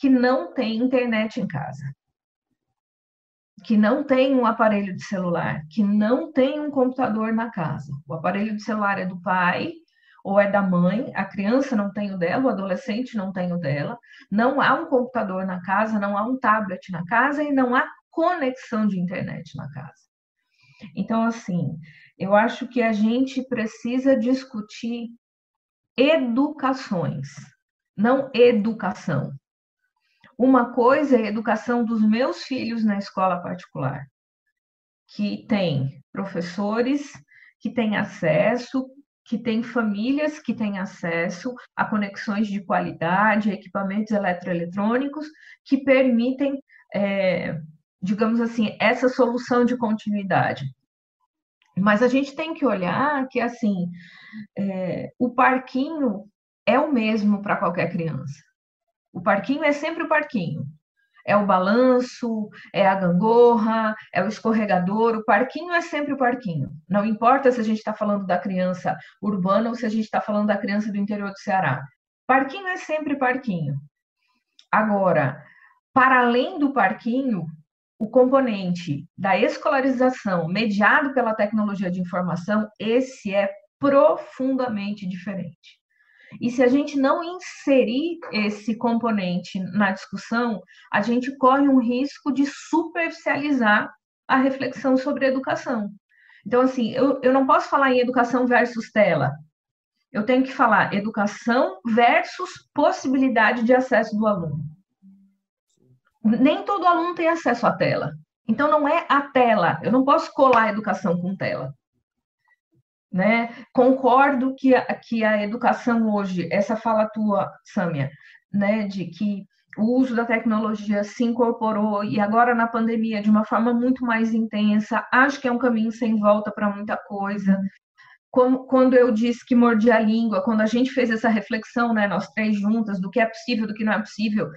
que não têm internet em casa, que não tem um aparelho de celular, que não tem um computador na casa. O aparelho de celular é do pai ou é da mãe, a criança não tem o dela, o adolescente não tem o dela, não há um computador na casa, não há um tablet na casa e não há conexão de internet na casa. Então, assim, eu acho que a gente precisa discutir educações, não educação. Uma coisa é a educação dos meus filhos na escola particular, que tem professores que têm acesso, que tem famílias que têm acesso a conexões de qualidade, equipamentos eletroeletrônicos que permitem é, digamos assim, essa solução de continuidade. Mas a gente tem que olhar que, assim, é, o parquinho é o mesmo para qualquer criança. O parquinho é sempre o parquinho. É o balanço, é a gangorra, é o escorregador. O parquinho é sempre o parquinho. Não importa se a gente está falando da criança urbana ou se a gente está falando da criança do interior do Ceará. Parquinho é sempre parquinho. Agora, para além do parquinho, o componente da escolarização mediado pela tecnologia de informação, esse é profundamente diferente. E se a gente não inserir esse componente na discussão, a gente corre um risco de superficializar a reflexão sobre educação. Então, assim, eu, eu não posso falar em educação versus tela. Eu tenho que falar educação versus possibilidade de acesso do aluno. Nem todo aluno tem acesso à tela. Então, não é a tela. Eu não posso colar a educação com tela. Né? Concordo que a, que a educação hoje, essa fala tua, Sâmia, né, de que o uso da tecnologia se incorporou e agora na pandemia de uma forma muito mais intensa, acho que é um caminho sem volta para muita coisa. Quando eu disse que mordi a língua, quando a gente fez essa reflexão, né, nós três juntas, do que é possível, do que não é possível,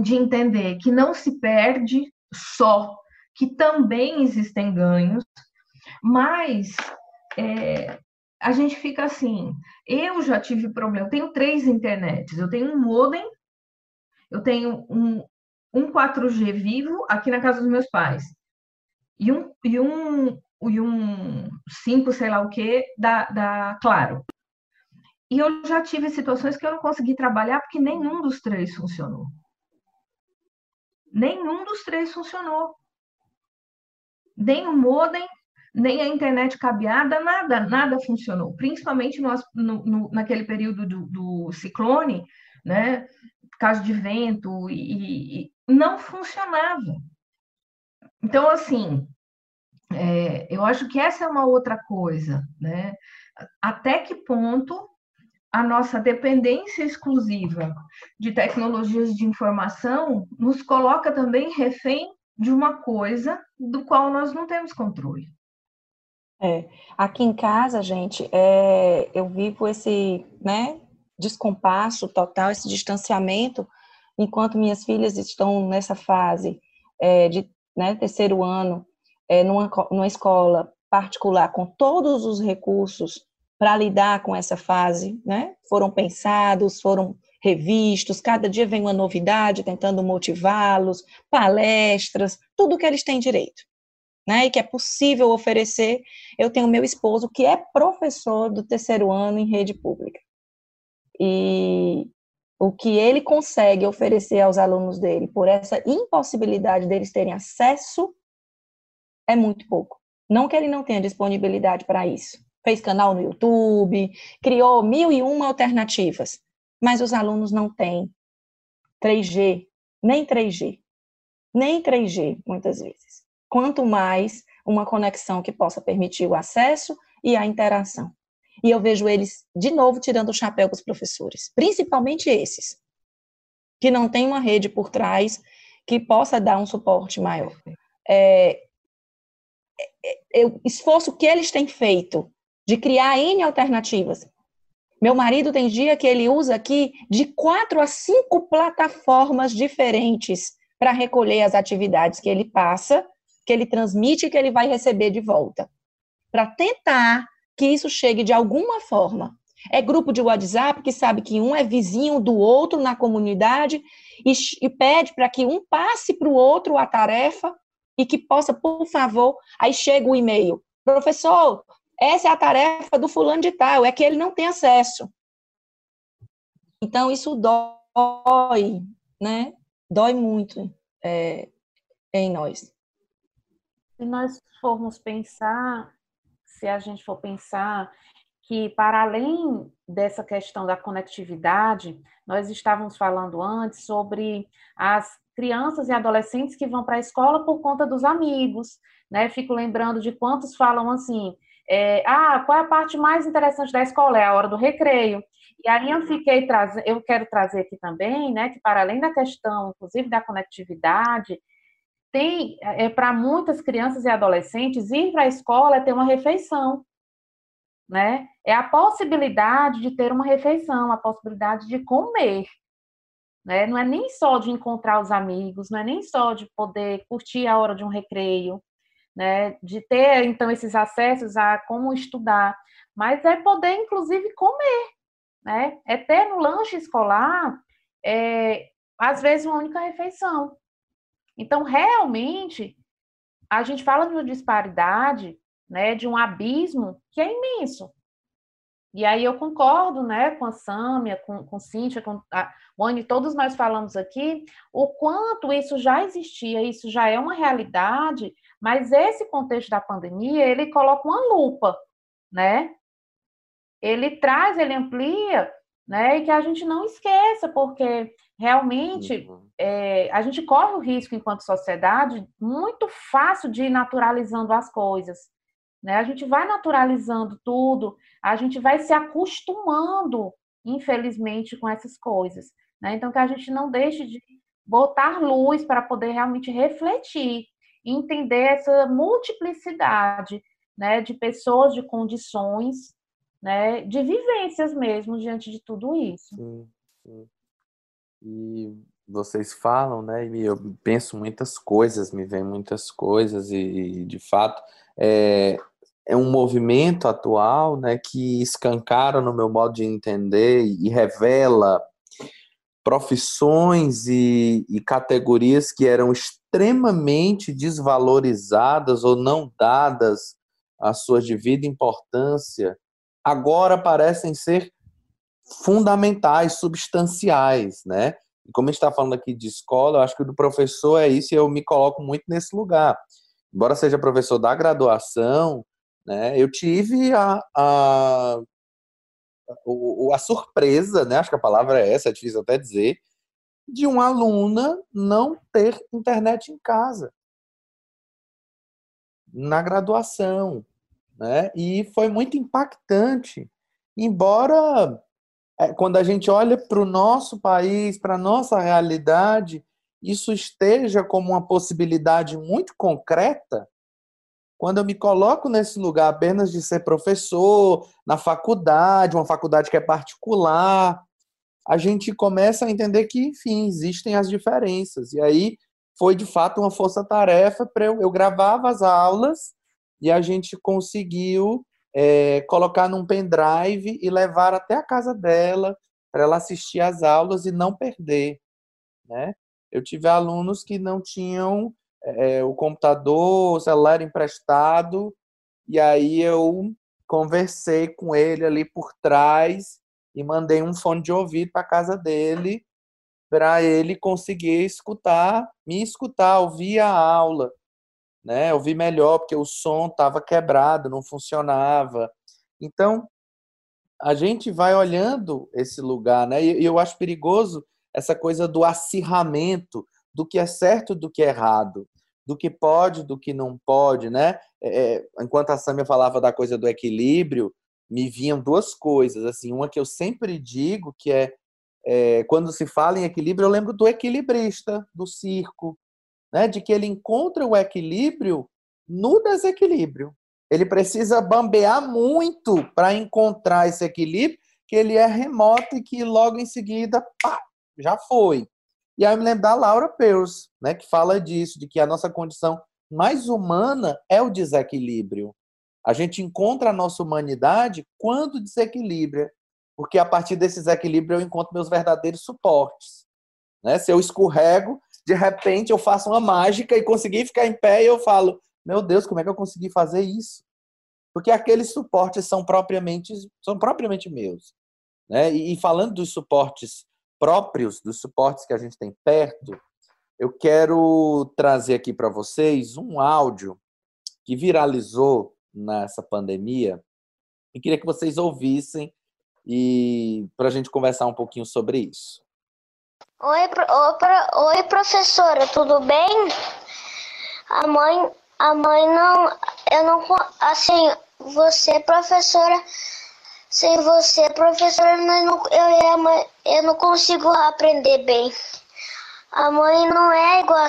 de entender que não se perde só, que também existem ganhos, mas é, a gente fica assim. Eu já tive problema. Eu tenho três internets. Eu tenho um modem, eu tenho um, um 4G vivo aqui na casa dos meus pais e um e um e um 5, sei lá o que, da, da Claro. E eu já tive situações que eu não consegui trabalhar porque nenhum dos três funcionou. Nenhum dos três funcionou. Nem o modem, nem a internet cabeada, nada, nada funcionou. Principalmente no, no, naquele período do, do, ciclone, né? Caso de vento, e, e não funcionava. Então, assim, é, eu acho que essa é uma outra coisa, né? Até que ponto a nossa dependência exclusiva de tecnologias de informação nos coloca também refém de uma coisa do qual nós não temos controle. É, aqui em casa, gente, é, eu vivo esse, né, descompasso total, esse distanciamento, enquanto minhas filhas estão nessa fase é, de né, terceiro ano, é, numa, numa escola particular, com todos os recursos para lidar com essa fase, né? Foram pensados, foram revistos, cada dia vem uma novidade tentando motivá-los, palestras, tudo que eles têm direito né, e que é possível oferecer. Eu tenho meu esposo que é professor do terceiro ano em rede pública. E o que ele consegue oferecer aos alunos dele por essa impossibilidade deles terem acesso é muito pouco. Não que ele não tenha disponibilidade para isso. Fez canal no YouTube, criou mil e uma alternativas, mas os alunos não têm 3G, nem 3G, nem 3G, muitas vezes quanto mais uma conexão que possa permitir o acesso e a interação. E eu vejo eles, de novo, tirando o chapéu para os professores, principalmente esses, que não têm uma rede por trás que possa dar um suporte maior. É, é, é, o esforço que eles têm feito de criar N alternativas. Meu marido tem dia que ele usa aqui de quatro a cinco plataformas diferentes para recolher as atividades que ele passa que ele transmite e que ele vai receber de volta. Para tentar que isso chegue de alguma forma. É grupo de WhatsApp que sabe que um é vizinho do outro na comunidade e, e pede para que um passe para o outro a tarefa e que possa, por favor, aí chega o e-mail. Professor, essa é a tarefa do fulano de tal, é que ele não tem acesso. Então, isso dói, né? Dói muito é, em nós. Se nós formos pensar, se a gente for pensar que, para além dessa questão da conectividade, nós estávamos falando antes sobre as crianças e adolescentes que vão para a escola por conta dos amigos, né? Fico lembrando de quantos falam assim: é, ah, qual é a parte mais interessante da escola? É a hora do recreio. E aí eu fiquei trazendo, eu quero trazer aqui também, né, que para além da questão, inclusive da conectividade, tem é, para muitas crianças e adolescentes ir para a escola é ter uma refeição, né? É a possibilidade de ter uma refeição, a possibilidade de comer, né? Não é nem só de encontrar os amigos, não é nem só de poder curtir a hora de um recreio, né? De ter então esses acessos a como estudar, mas é poder inclusive comer, né? É ter no lanche escolar é, às vezes uma única refeição, então, realmente, a gente fala de uma disparidade, né, de um abismo que é imenso. E aí eu concordo, né, com a Sâmia, com, com Cíntia, com a Wani, todos nós falamos aqui, o quanto isso já existia, isso já é uma realidade, mas esse contexto da pandemia, ele coloca uma lupa, né? Ele traz, ele amplia, né? E que a gente não esqueça, porque realmente uhum. é, a gente corre o risco, enquanto sociedade, muito fácil de ir naturalizando as coisas, né? A gente vai naturalizando tudo, a gente vai se acostumando, infelizmente, com essas coisas. Né? Então, que a gente não deixe de botar luz para poder realmente refletir, entender essa multiplicidade né, de pessoas, de condições, né, de vivências mesmo diante de tudo isso. Sim, sim. E vocês falam, né? E eu penso muitas coisas, me vem muitas coisas e, de fato, é, é um movimento atual né, que escancara no meu modo de entender e revela profissões e, e, categorias que eram extremamente desvalorizadas ou não dadas a sua devida importância, agora parecem ser fundamentais, substanciais, né? E como a gente está falando aqui de escola, eu acho que o do professor é isso e eu me coloco muito nesse lugar. Embora seja professor da graduação, né? Eu tive a, a, a, a surpresa, né? acho que a palavra é essa, é difícil até dizer, de uma aluna não ter internet em casa na graduação, né? E foi muito impactante. Embora é, quando a gente olha para o nosso país, para a nossa realidade, isso esteja como uma possibilidade muito concreta, quando eu me coloco nesse lugar apenas de ser professor, na faculdade, uma faculdade que é particular, a gente começa a entender que, enfim, existem as diferenças. E aí foi de fato uma força-tarefa para eu, eu gravava as aulas e a gente conseguiu é, colocar num pendrive e levar até a casa dela para ela assistir às aulas e não perder, né? Eu tive alunos que não tinham é, o computador, o celular emprestado, e aí eu conversei com ele ali por trás e mandei um fone de ouvido para casa dele para ele conseguir escutar, me escutar, ouvir a aula, né? Ouvir melhor porque o som estava quebrado, não funcionava. Então a gente vai olhando esse lugar, né? E eu acho perigoso essa coisa do acirramento do que é certo do que é errado, do que pode, do que não pode, né? É, é, enquanto a Samia falava da coisa do equilíbrio, me vinham duas coisas, assim, uma que eu sempre digo, que é, é quando se fala em equilíbrio, eu lembro do equilibrista, do circo, né? De que ele encontra o equilíbrio no desequilíbrio. Ele precisa bambear muito para encontrar esse equilíbrio, que ele é remoto e que logo em seguida, pá, já foi. E aí eu me lembro da Laura Peirce, né, que fala disso, de que a nossa condição mais humana é o desequilíbrio. A gente encontra a nossa humanidade quando desequilibra, porque a partir desse desequilíbrio eu encontro meus verdadeiros suportes. Né? Se eu escorrego, de repente eu faço uma mágica e consegui ficar em pé e eu falo, meu Deus, como é que eu consegui fazer isso? Porque aqueles suportes são propriamente são propriamente meus, né? E, e falando dos suportes próprios, dos suportes que a gente tem perto, eu quero trazer aqui para vocês um áudio que viralizou nessa pandemia e queria que vocês ouvissem e para a gente conversar um pouquinho sobre isso. Oi, pro, oi, professora, tudo bem? A mãe, a mãe não, eu não, assim, você professora sem você, professora, eu não, eu, e a mãe, eu não consigo aprender bem. A mãe não é igual,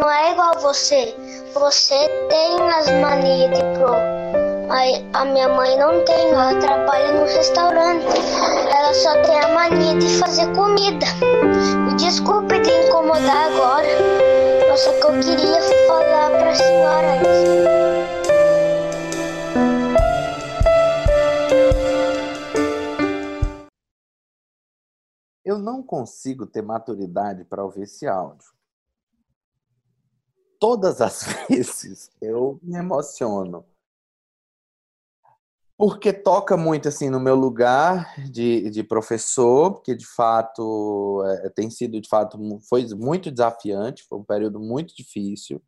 não é igual a você. Você tem as manias de pro. A minha mãe não tem, ela trabalha no restaurante. Ela só tem a mania de fazer comida. Desculpe de incomodar agora, mas só que eu queria falar para a senhora isso. eu não consigo ter maturidade para ouvir esse áudio. Todas as vezes eu me emociono. Porque toca muito assim no meu lugar de, de professor, que de fato é, tem sido de fato foi muito desafiante, foi um período muito difícil.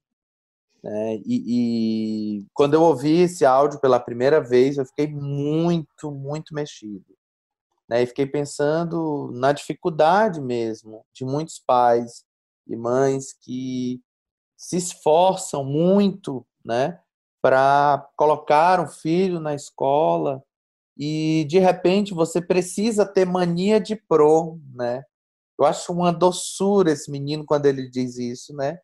Né? E, e, quando eu ouvi esse áudio pela primeira vez, eu fiquei muito, muito mexido. Né? E fiquei pensando na dificuldade mesmo de muitos pais e mães que se esforçam muito, né, para colocar um filho na escola e de repente você precisa ter mania de pro, né? Eu acho uma doçura esse menino quando ele diz isso, né?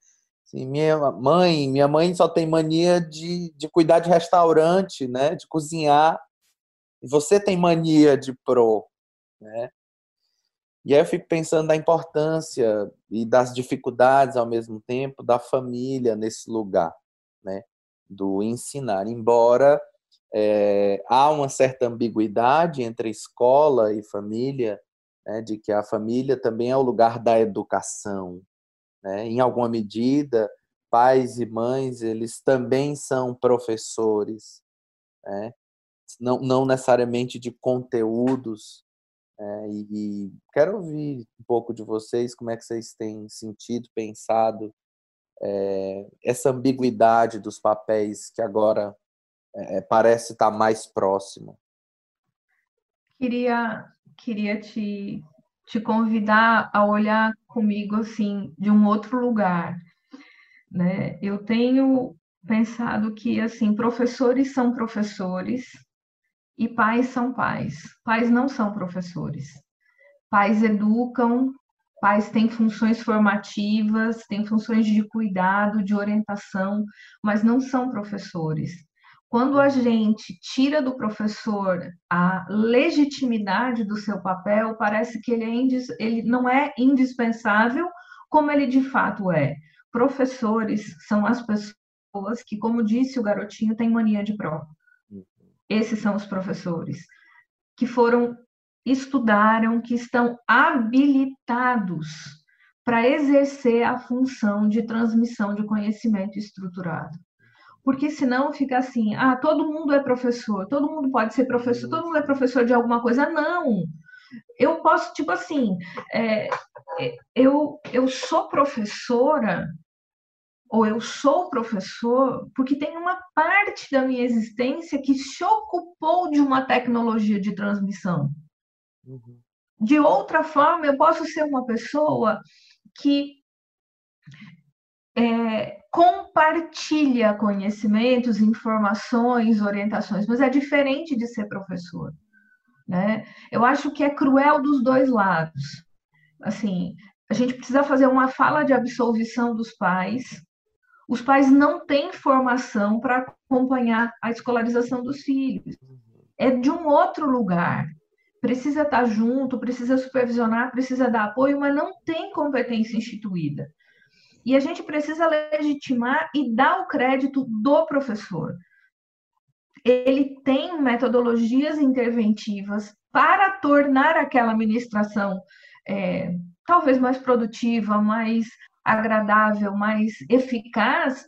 Assim, minha mãe, minha mãe só tem mania de, de cuidar de restaurante, né? De cozinhar. E você tem mania de pro, né? E aí eu fico pensando na importância e das dificuldades ao mesmo tempo da família nesse lugar, né? Do ensinar. Embora é, há uma certa ambiguidade entre escola e família, né? de que a família também é o lugar da educação, né? Em alguma medida, pais e mães eles também são professores, né? não, não necessariamente de conteúdos, é, e, e, quero ouvir um pouco de vocês, como é que vocês têm sentido, pensado é, essa ambiguidade dos papéis que agora é, parece estar mais próximo. Queria, queria te, te convidar a olhar comigo assim de um outro lugar, né? Eu tenho pensado que assim professores são professores e pais são pais. Pais não são professores. Pais educam, pais têm funções formativas, têm funções de cuidado, de orientação, mas não são professores. Quando a gente tira do professor a legitimidade do seu papel, parece que ele, é ele não é indispensável como ele de fato é. Professores são as pessoas que, como disse o garotinho, têm mania de prova. Esses são os professores que foram estudaram, que estão habilitados para exercer a função de transmissão de conhecimento estruturado. Porque senão fica assim, ah, todo mundo é professor, todo mundo pode ser professor, todo mundo é professor de alguma coisa. Não! Eu posso, tipo assim, é, eu, eu sou professora ou eu sou professor porque tem uma parte da minha existência que se ocupou de uma tecnologia de transmissão. Uhum. De outra forma, eu posso ser uma pessoa que é, compartilha conhecimentos, informações, orientações, mas é diferente de ser professor. Né? Eu acho que é cruel dos dois lados. Assim, a gente precisa fazer uma fala de absolvição dos pais, os pais não têm formação para acompanhar a escolarização dos filhos. É de um outro lugar. Precisa estar junto, precisa supervisionar, precisa dar apoio, mas não tem competência instituída. E a gente precisa legitimar e dar o crédito do professor. Ele tem metodologias interventivas para tornar aquela administração é, talvez mais produtiva, mais agradável, mais eficaz,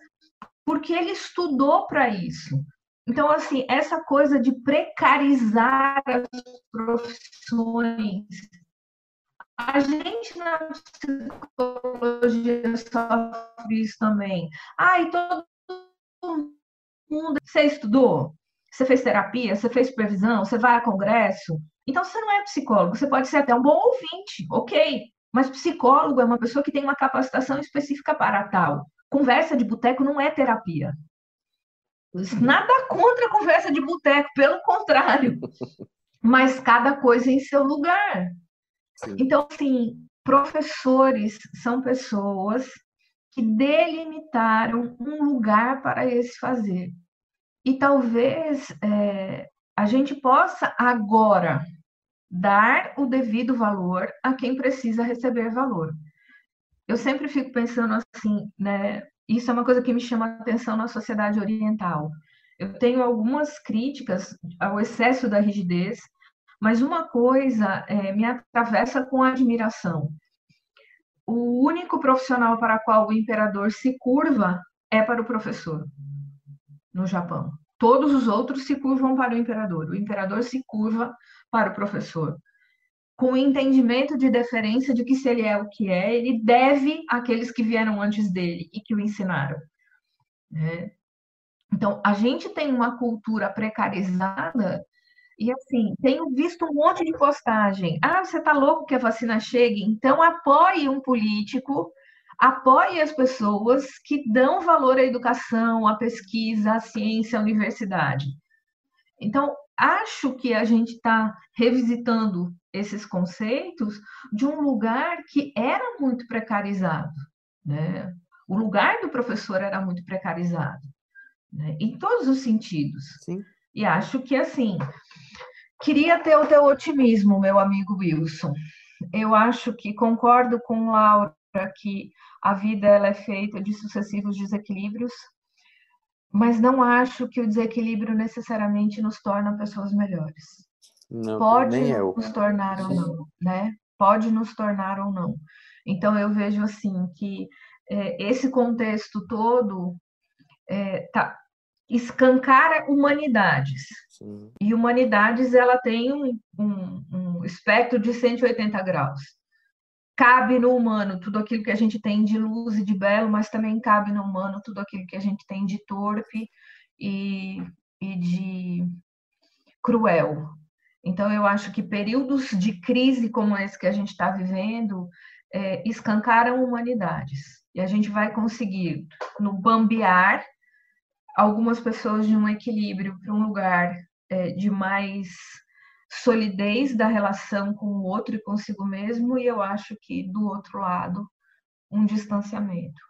porque ele estudou para isso. Então, assim, essa coisa de precarizar as profissões. A gente na psicologia sofre isso também. Ah, e todo mundo. Você estudou? Você fez terapia? Você fez supervisão? Você vai a congresso? Então, você não é psicólogo, você pode ser até um bom ouvinte, ok. Mas psicólogo é uma pessoa que tem uma capacitação específica para tal. Conversa de boteco não é terapia. Nada contra a conversa de boteco, pelo contrário. Mas cada coisa em seu lugar. Sim. Então, assim, professores são pessoas que delimitaram um lugar para esse fazer. E talvez é, a gente possa agora dar o devido valor a quem precisa receber valor. Eu sempre fico pensando assim, né? Isso é uma coisa que me chama a atenção na sociedade oriental. Eu tenho algumas críticas ao excesso da rigidez, mas uma coisa é, me atravessa com admiração. O único profissional para qual o imperador se curva é para o professor, no Japão. Todos os outros se curvam para o imperador, o imperador se curva para o professor. Com o entendimento de deferência de que se ele é o que é, ele deve àqueles que vieram antes dele e que o ensinaram. Né? Então, a gente tem uma cultura precarizada e assim, tenho visto um monte de postagem. Ah, você está louco que a vacina chegue? Então apoie um político, apoie as pessoas que dão valor à educação, à pesquisa, à ciência, à universidade. Então, acho que a gente está revisitando esses conceitos de um lugar que era muito precarizado. Né? O lugar do professor era muito precarizado, né? em todos os sentidos. Sim. E acho que, assim, queria ter o teu otimismo, meu amigo Wilson. Eu acho que concordo com Laura que a vida ela é feita de sucessivos desequilíbrios, mas não acho que o desequilíbrio necessariamente nos torna pessoas melhores. Não, Pode nem eu. nos tornar ou não, né? Pode nos tornar ou não. Então eu vejo assim que é, esse contexto todo é, tá, escancara humanidades. Sim. E humanidades ela tem um, um, um, espectro de 180 graus. Cabe no humano tudo aquilo que a gente tem de luz e de belo, mas também cabe no humano tudo aquilo que a gente tem de torpe e, e de cruel. Então, eu acho que períodos de crise como esse que a gente está vivendo é, escancaram humanidades. E a gente vai conseguir, no bambear, algumas pessoas de um equilíbrio para um lugar é, de mais solidez da relação com o outro e consigo mesmo, e eu acho que do outro lado, um distanciamento.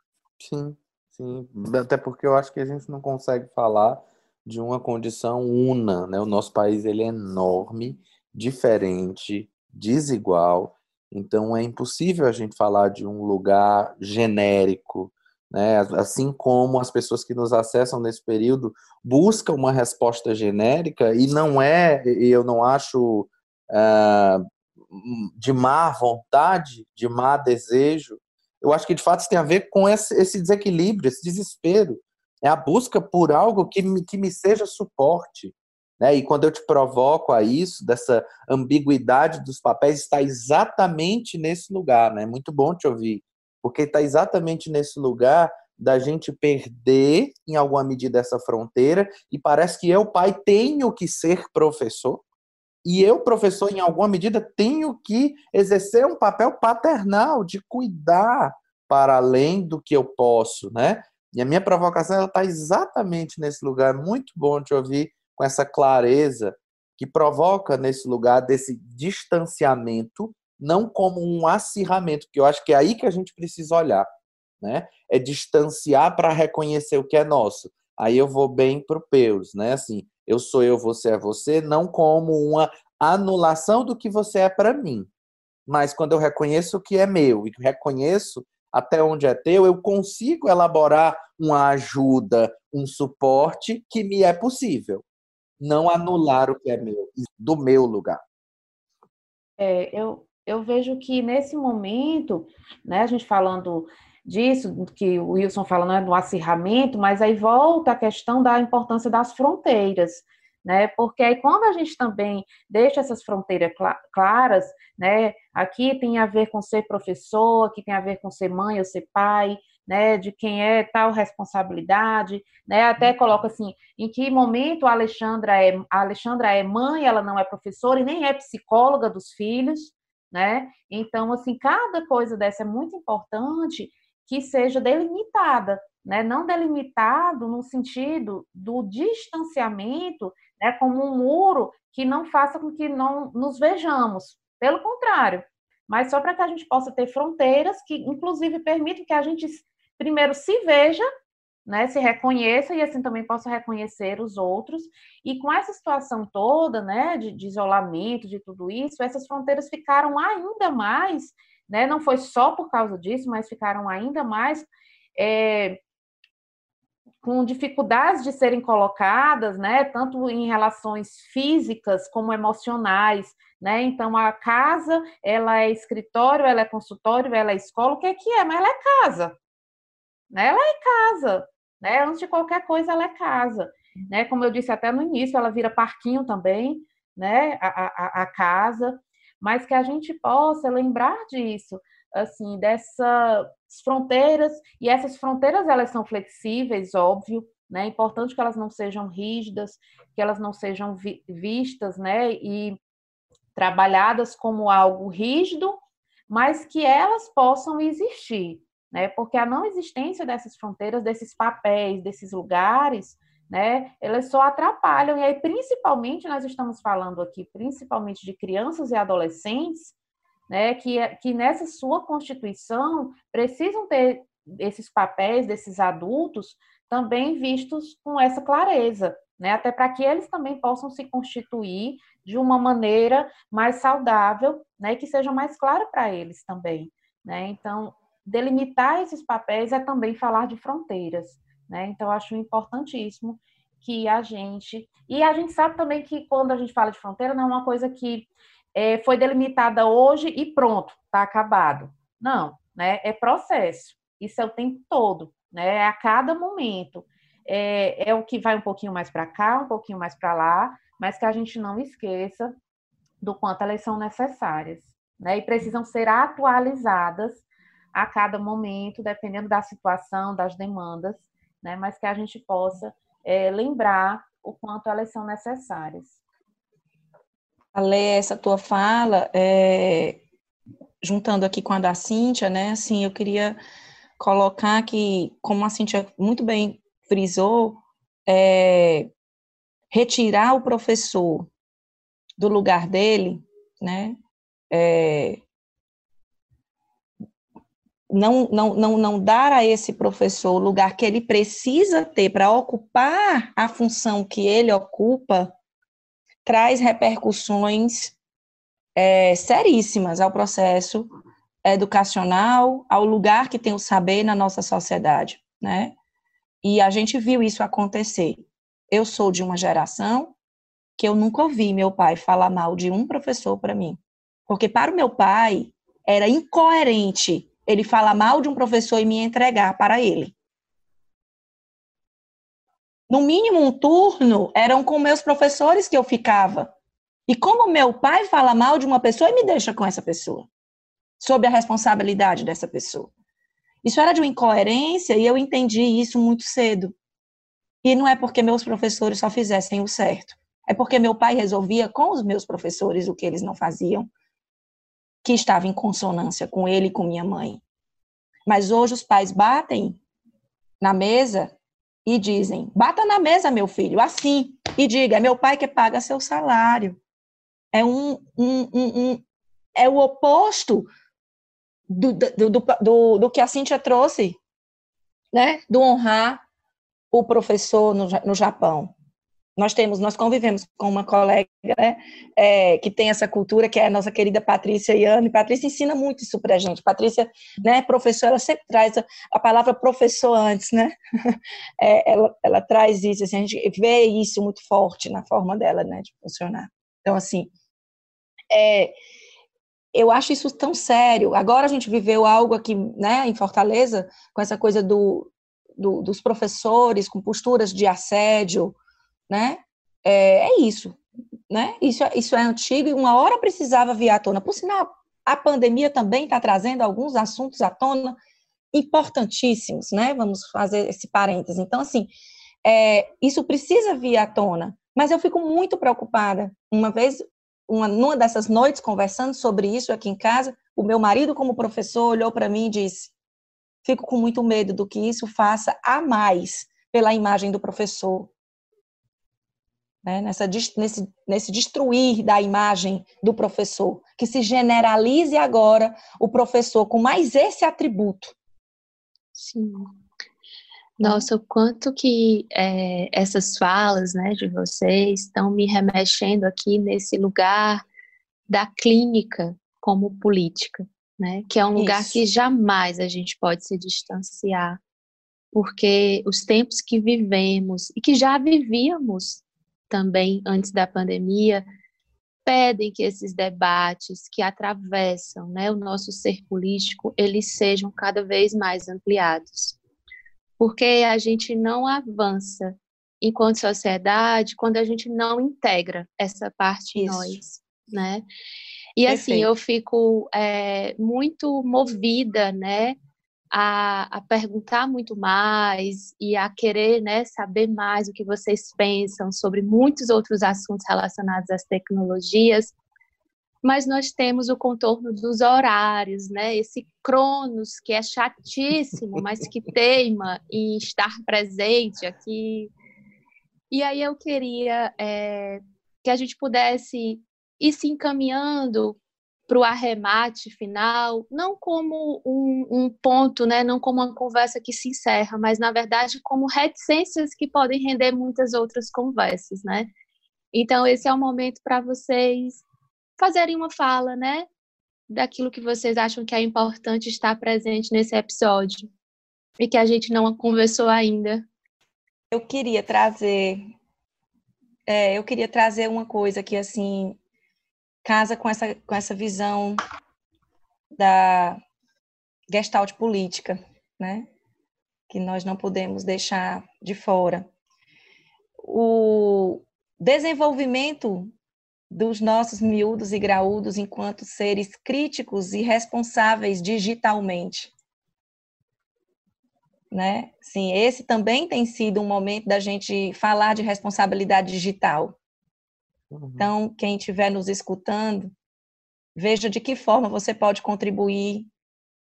Sim, sim. Até porque eu acho que a gente não consegue falar de uma condição una, né? O nosso país ele é enorme, diferente, desigual, então é impossível a gente falar de um lugar genérico, né? Assim como as pessoas que nos acessam nesse período buscam uma resposta genérica e não é, e eu não acho uh, de má vontade, de má desejo. Eu acho que de fato isso tem a ver com esse, esse desequilíbrio, esse desespero. É a busca por algo que me, que me seja suporte. Né? E quando eu te provoco a isso, dessa ambiguidade dos papéis, está exatamente nesse lugar. Né? É muito bom te ouvir porque está exatamente nesse lugar da gente perder, em alguma medida, essa fronteira, e parece que eu, pai, tenho que ser professor, e eu, professor, em alguma medida, tenho que exercer um papel paternal de cuidar para além do que eu posso, né? E a minha provocação está exatamente nesse lugar. Muito bom te ouvir com essa clareza que provoca nesse lugar desse distanciamento não como um acirramento, que eu acho que é aí que a gente precisa olhar, né? É distanciar para reconhecer o que é nosso. Aí eu vou bem pro Peus, né? Assim, eu sou eu, você é você, não como uma anulação do que você é para mim. Mas quando eu reconheço o que é meu e reconheço até onde é teu, eu consigo elaborar uma ajuda, um suporte que me é possível. Não anular o que é meu, do meu lugar. É, eu, eu vejo que nesse momento, né, a gente falando disso, que o Wilson fala né, do acirramento, mas aí volta a questão da importância das fronteiras, né? Porque aí quando a gente também deixa essas fronteiras claras, né? Aqui tem a ver com ser professor, aqui tem a ver com ser mãe ou ser pai, né? De quem é tal responsabilidade, né? Até coloca assim, em que momento a Alexandra é a Alexandra é mãe, ela não é professora e nem é psicóloga dos filhos, né? Então, assim, cada coisa dessa é muito importante que seja delimitada, né? Não delimitado no sentido do distanciamento, né? Como um muro que não faça com que não nos vejamos. Pelo contrário, mas só para que a gente possa ter fronteiras que, inclusive, permitam que a gente primeiro se veja né, se reconheça e assim também possa reconhecer os outros. E com essa situação toda, né, de, de, isolamento, de tudo isso, essas fronteiras ficaram ainda mais, né, não foi só por causa disso, mas ficaram ainda mais é, com dificuldades de serem colocadas, né, tanto em relações físicas como emocionais, né? Então a casa, ela é escritório, ela é consultório, ela é escola, o que é que é? Mas ela é casa, né? Ela é casa, né? Antes de qualquer coisa, ela é casa. né? Como eu disse até no início, ela vira parquinho também, né? A, a, a casa, mas que a gente possa lembrar disso, assim, dessas fronteiras, e essas fronteiras elas são flexíveis, óbvio, né? É importante que elas não sejam rígidas, que elas não sejam vi vistas, né? E trabalhadas como algo rígido, mas que elas possam existir, né? Porque a não existência dessas fronteiras, desses papéis, desses lugares, né? Elas só atrapalham e aí principalmente nós estamos falando aqui principalmente de crianças e adolescentes, né? Que que nessa sua constituição precisam ter esses papéis desses adultos também vistos com essa clareza, né? Até para que eles também possam se constituir de uma maneira mais saudável, né? Que seja mais clara para eles também, né? Então, delimitar esses papéis é também falar de fronteiras, né? Então, acho importantíssimo que a gente e a gente sabe também que quando a gente fala de fronteira não é uma coisa que é, foi delimitada hoje e pronto, está acabado. Não, né? É processo. Isso é o tempo todo, né? É a cada momento. É, é o que vai um pouquinho mais para cá, um pouquinho mais para lá, mas que a gente não esqueça do quanto elas são necessárias, né? E precisam ser atualizadas a cada momento, dependendo da situação, das demandas, né? Mas que a gente possa é, lembrar o quanto elas são necessárias. Ale, essa tua fala, é, juntando aqui com a da Cíntia, né? Assim, eu queria colocar que, como a Cíntia muito bem frisou, é, retirar o professor do lugar dele, né? É, não, não, não, não dar a esse professor o lugar que ele precisa ter para ocupar a função que ele ocupa, traz repercussões é, seríssimas ao processo educacional, ao lugar que tem o saber na nossa sociedade, né? E a gente viu isso acontecer. Eu sou de uma geração que eu nunca ouvi meu pai falar mal de um professor para mim. Porque para o meu pai era incoerente ele falar mal de um professor e me entregar para ele. No mínimo um turno eram com meus professores que eu ficava. E como meu pai fala mal de uma pessoa e me deixa com essa pessoa, sob a responsabilidade dessa pessoa. Isso era de uma incoerência e eu entendi isso muito cedo. E não é porque meus professores só fizessem o certo. É porque meu pai resolvia com os meus professores o que eles não faziam, que estava em consonância com ele e com minha mãe. Mas hoje os pais batem na mesa e dizem: bata na mesa, meu filho, assim, e diga: é meu pai que paga seu salário. É um, um, um, um é o oposto do, do, do, do, do que a Cíntia trouxe, né? Do honrar o professor no, no Japão. Nós temos, nós convivemos com uma colega né, é, que tem essa cultura, que é a nossa querida Patrícia Iane. Patrícia ensina muito isso para a gente. Patrícia, né, professora, ela sempre traz a, a palavra professor antes, né? É, ela, ela traz isso, assim, a gente vê isso muito forte na forma dela, né, de funcionar. Então, assim, é, eu acho isso tão sério. Agora a gente viveu algo aqui, né, em Fortaleza, com essa coisa do, do dos professores com posturas de assédio, né? É, é isso, né? Isso, é, isso é antigo e uma hora precisava vir à tona. Por sinal, a pandemia também está trazendo alguns assuntos à tona importantíssimos, né? Vamos fazer esse parênteses. Então, assim, é, isso precisa vir à tona. Mas eu fico muito preocupada. Uma vez, uma, numa dessas noites, conversando sobre isso aqui em casa, o meu marido, como professor, olhou para mim e disse: Fico com muito medo do que isso faça a mais pela imagem do professor, né, nessa, nesse, nesse destruir da imagem do professor, que se generalize agora o professor com mais esse atributo. Sim. Nossa, o quanto que é, essas falas né, de vocês estão me remexendo aqui nesse lugar da clínica como política, né? Que é um Isso. lugar que jamais a gente pode se distanciar, porque os tempos que vivemos e que já vivíamos também antes da pandemia, pedem que esses debates que atravessam né, o nosso ser político, eles sejam cada vez mais ampliados. Porque a gente não avança enquanto sociedade, quando a gente não integra essa parte Isso. em nós, né? E assim, Perfeito. assim, eu fico é, muito movida, né, a, a, perguntar muito mais e a querer, né, saber mais o que vocês pensam sobre muitos outros assuntos relacionados às tecnologias, mas nós temos o contorno dos horários, né? Esse Cronos que é chatíssimo, mas que teima em estar presente aqui. E aí eu queria é, que a gente pudesse ir se encaminhando para o arremate final, não como um, um, ponto, né, não como uma conversa que se encerra, mas na verdade como reticências que podem render muitas outras conversas, né? Então esse é o momento para vocês fazerem uma fala, né, daquilo que vocês acham que é importante estar presente nesse episódio e que a gente não conversou ainda. Eu queria trazer, é, eu queria trazer uma coisa que assim casa com essa com essa visão da gestalt política, né? Que nós não podemos deixar de fora. O desenvolvimento dos nossos miúdos e graúdos enquanto seres críticos e responsáveis digitalmente. Né? Sim, esse também tem sido um momento da gente falar de responsabilidade digital. Uhum. Então, quem estiver nos escutando, veja de que forma você pode contribuir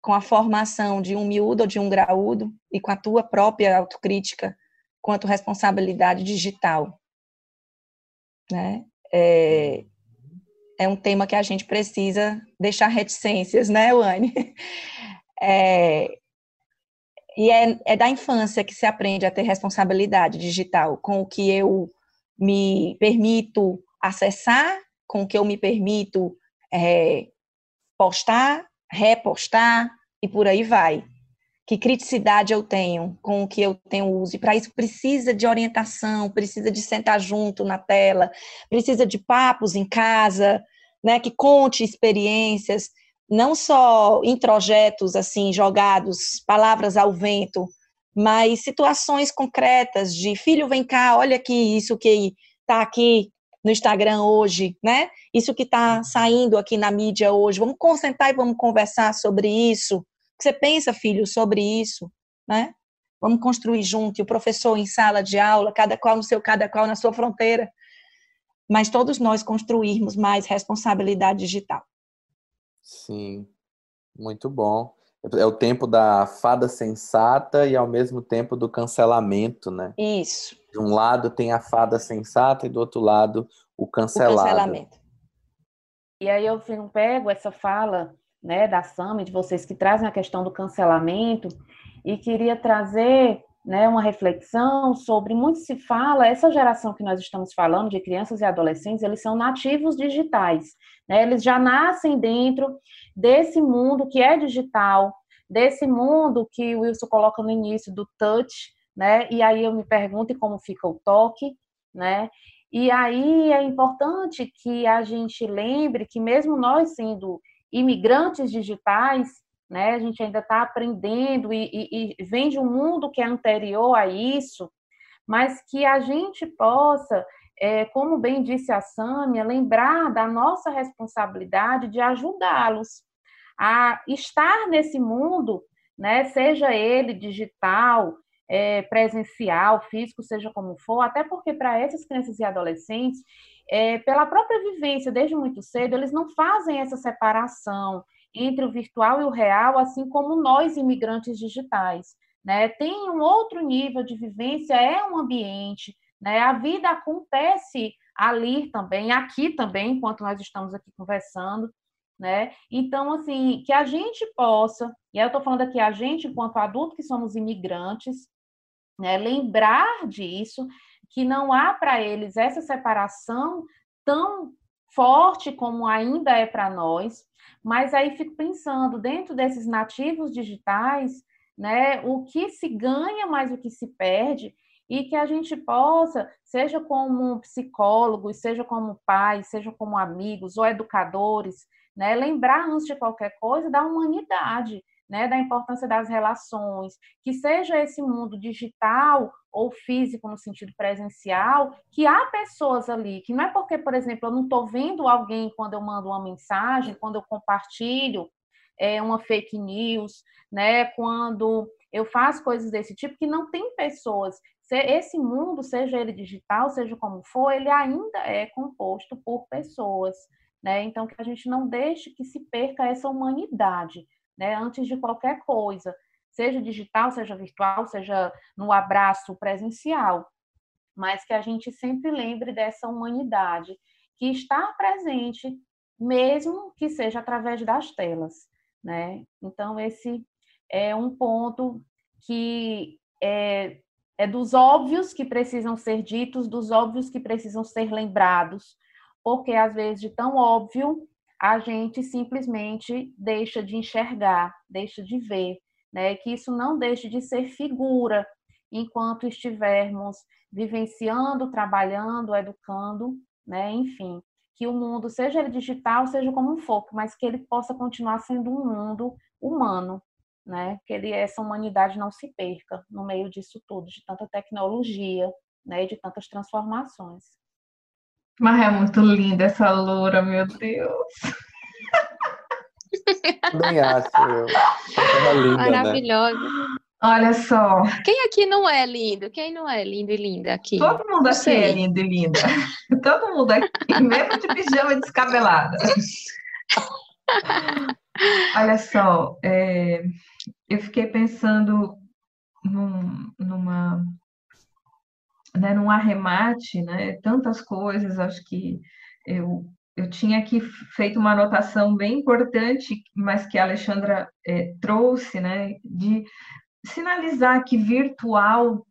com a formação de um miúdo ou de um graúdo e com a tua própria autocrítica quanto responsabilidade digital. Né? é, é um tema que a gente precisa deixar reticências, né, Wani? É, e é, é da infância que se aprende a ter responsabilidade digital com o que eu me permito acessar, com o que eu me permito é, postar, repostar e por aí vai que criticidade eu tenho com o que eu tenho uso. E para isso precisa de orientação, precisa de sentar junto na tela, precisa de papos em casa, né, que conte experiências, não só introjetos assim jogados, palavras ao vento, mas situações concretas de filho, vem cá, olha aqui isso que está aqui no Instagram hoje, né? Isso que está saindo aqui na mídia hoje. Vamos concentrar e vamos conversar sobre isso que você pensa, filho, sobre isso, né? Vamos construir junto, e o professor em sala de aula, cada qual no seu, cada qual na sua fronteira, mas todos nós construirmos mais responsabilidade digital. Sim, muito bom. É o tempo da fada sensata e ao mesmo tempo do cancelamento, né? Isso. De um lado tem a fada sensata e do outro lado o cancelado. O cancelamento. E aí eu pego essa fala né, da SAM, de vocês que trazem a questão do cancelamento, e queria trazer né, uma reflexão sobre, muito se fala, essa geração que nós estamos falando, de crianças e adolescentes, eles são nativos digitais, né, eles já nascem dentro desse mundo que é digital, desse mundo que o Wilson coloca no início, do touch, né, e aí eu me pergunto como fica o toque, né, e aí é importante que a gente lembre que mesmo nós sendo imigrantes digitais, né? A gente ainda está aprendendo e, e, e vem de um mundo que é anterior a isso, mas que a gente possa, é, como bem disse a Sâmia, lembrar da nossa responsabilidade de ajudá-los a estar nesse mundo, né? Seja ele digital, é, presencial, físico, seja como for, até porque para essas crianças e adolescentes é, pela própria vivência desde muito cedo, eles não fazem essa separação entre o virtual e o real, assim como nós, imigrantes digitais. Né? Tem um outro nível de vivência, é um ambiente, né? a vida acontece ali também, aqui também, enquanto nós estamos aqui conversando. Né? Então, assim, que a gente possa, e aí eu estou falando aqui a gente, enquanto adulto que somos imigrantes, né, lembrar disso que não há para eles essa separação tão forte como ainda é para nós, mas aí fico pensando, dentro desses nativos digitais, né, o que se ganha mais o que se perde, e que a gente possa, seja como psicólogos, seja como pais, seja como amigos ou educadores, né, lembrar antes de qualquer coisa da humanidade, né, da importância das relações, que seja esse mundo digital ou físico no sentido presencial, que há pessoas ali, que não é porque, por exemplo, eu não estou vendo alguém quando eu mando uma mensagem, quando eu compartilho é, uma fake news, né, quando eu faço coisas desse tipo, que não tem pessoas. Esse mundo, seja ele digital, seja como for, ele ainda é composto por pessoas. Né? Então, que a gente não deixe que se perca essa humanidade né, antes de qualquer coisa, seja digital, seja virtual, seja no abraço presencial, mas que a gente sempre lembre dessa humanidade que está presente, mesmo que seja através das telas, né? Então esse é um ponto que é, é dos óbvios que precisam ser ditos, dos óbvios que precisam ser lembrados, porque às vezes de tão óbvio a gente simplesmente deixa de enxergar, deixa de ver, né? Que isso não deixe de ser figura enquanto estivermos vivenciando, trabalhando, educando, né? Enfim, que o mundo, seja ele digital, seja como for, mas que ele possa continuar sendo um mundo humano, né? Que ele, essa humanidade não se perca no meio disso tudo, de tanta tecnologia, né? De tantas transformações. Mas é muito linda essa loura, meu Deus. Nem acho eu. Ela é linda, né? Maravilhosa. Né? Olha só. Quem aqui não é lindo? Quem não é lindo e linda aqui? Todo mundo aqui é lindo e linda. Todo mundo aqui, mesmo de pijama descabelada. Olha só, é, eu fiquei pensando num, numa né, num arremate, né, tantas coisas, acho que eu, eu tinha aqui feito uma anotação bem importante, mas que a Alexandra é, trouxe, né, de sinalizar que virtual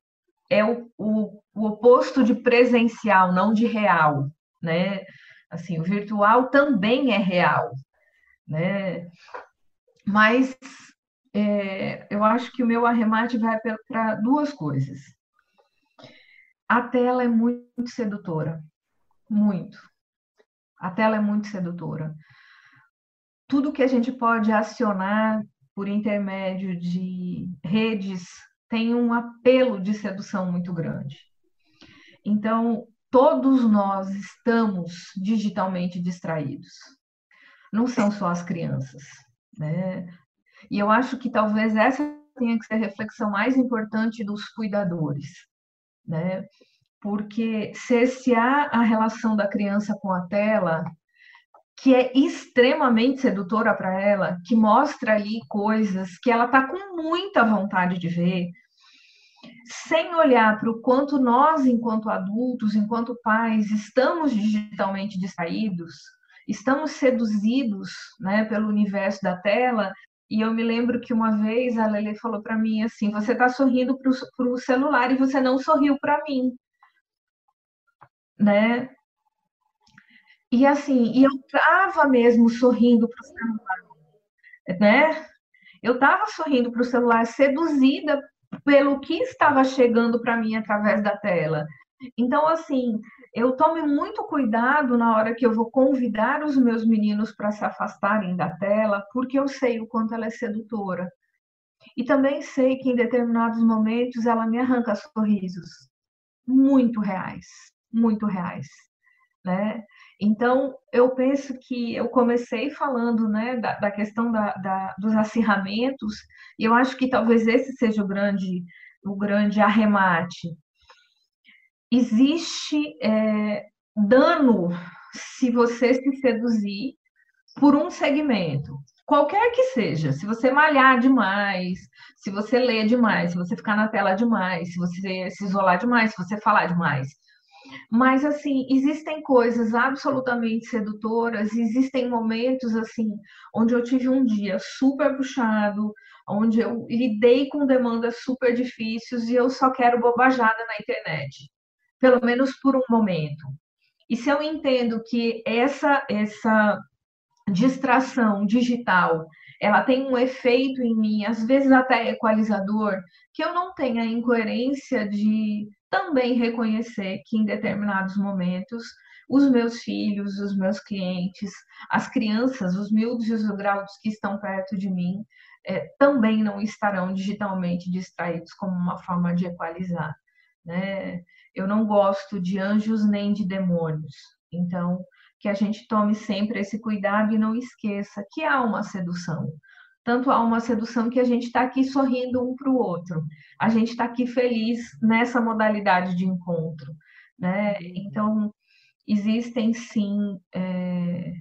é o, o, o oposto de presencial, não de real, né? Assim, o virtual também é real, né? Mas é, eu acho que o meu arremate vai para duas coisas a tela é muito sedutora. Muito. A tela é muito sedutora. Tudo que a gente pode acionar por intermédio de redes tem um apelo de sedução muito grande. Então, todos nós estamos digitalmente distraídos. Não são só as crianças, né? E eu acho que talvez essa tenha que ser a reflexão mais importante dos cuidadores né? Porque se há a relação da criança com a tela, que é extremamente sedutora para ela, que mostra ali coisas que ela está com muita vontade de ver, sem olhar para o quanto nós, enquanto adultos, enquanto pais, estamos digitalmente distraídos, estamos seduzidos né, pelo universo da tela e eu me lembro que uma vez a Lele falou para mim assim: você está sorrindo para o celular e você não sorriu para mim, né? E assim, e eu estava mesmo sorrindo para o celular, né? Eu estava sorrindo para o celular, seduzida pelo que estava chegando para mim através da tela. Então, assim, eu tome muito cuidado na hora que eu vou convidar os meus meninos para se afastarem da tela, porque eu sei o quanto ela é sedutora. E também sei que em determinados momentos ela me arranca sorrisos muito reais, muito reais, né? Então, eu penso que eu comecei falando né, da, da questão da, da, dos acirramentos, e eu acho que talvez esse seja o grande, o grande arremate, existe é, dano se você se seduzir por um segmento, qualquer que seja. Se você malhar demais, se você ler demais, se você ficar na tela demais, se você se isolar demais, se você falar demais. Mas assim, existem coisas absolutamente sedutoras, existem momentos assim onde eu tive um dia super puxado, onde eu lidei com demandas super difíceis e eu só quero bobajada na internet pelo menos por um momento. E se eu entendo que essa essa distração digital, ela tem um efeito em mim, às vezes até equalizador, que eu não tenho a incoerência de também reconhecer que em determinados momentos, os meus filhos, os meus clientes, as crianças, os miúdos e os graus que estão perto de mim, é, também não estarão digitalmente distraídos como uma forma de equalizar. Né? Eu não gosto de anjos nem de demônios. Então, que a gente tome sempre esse cuidado e não esqueça que há uma sedução. Tanto há uma sedução que a gente está aqui sorrindo um para o outro, a gente está aqui feliz nessa modalidade de encontro. Né? Então, existem sim. É...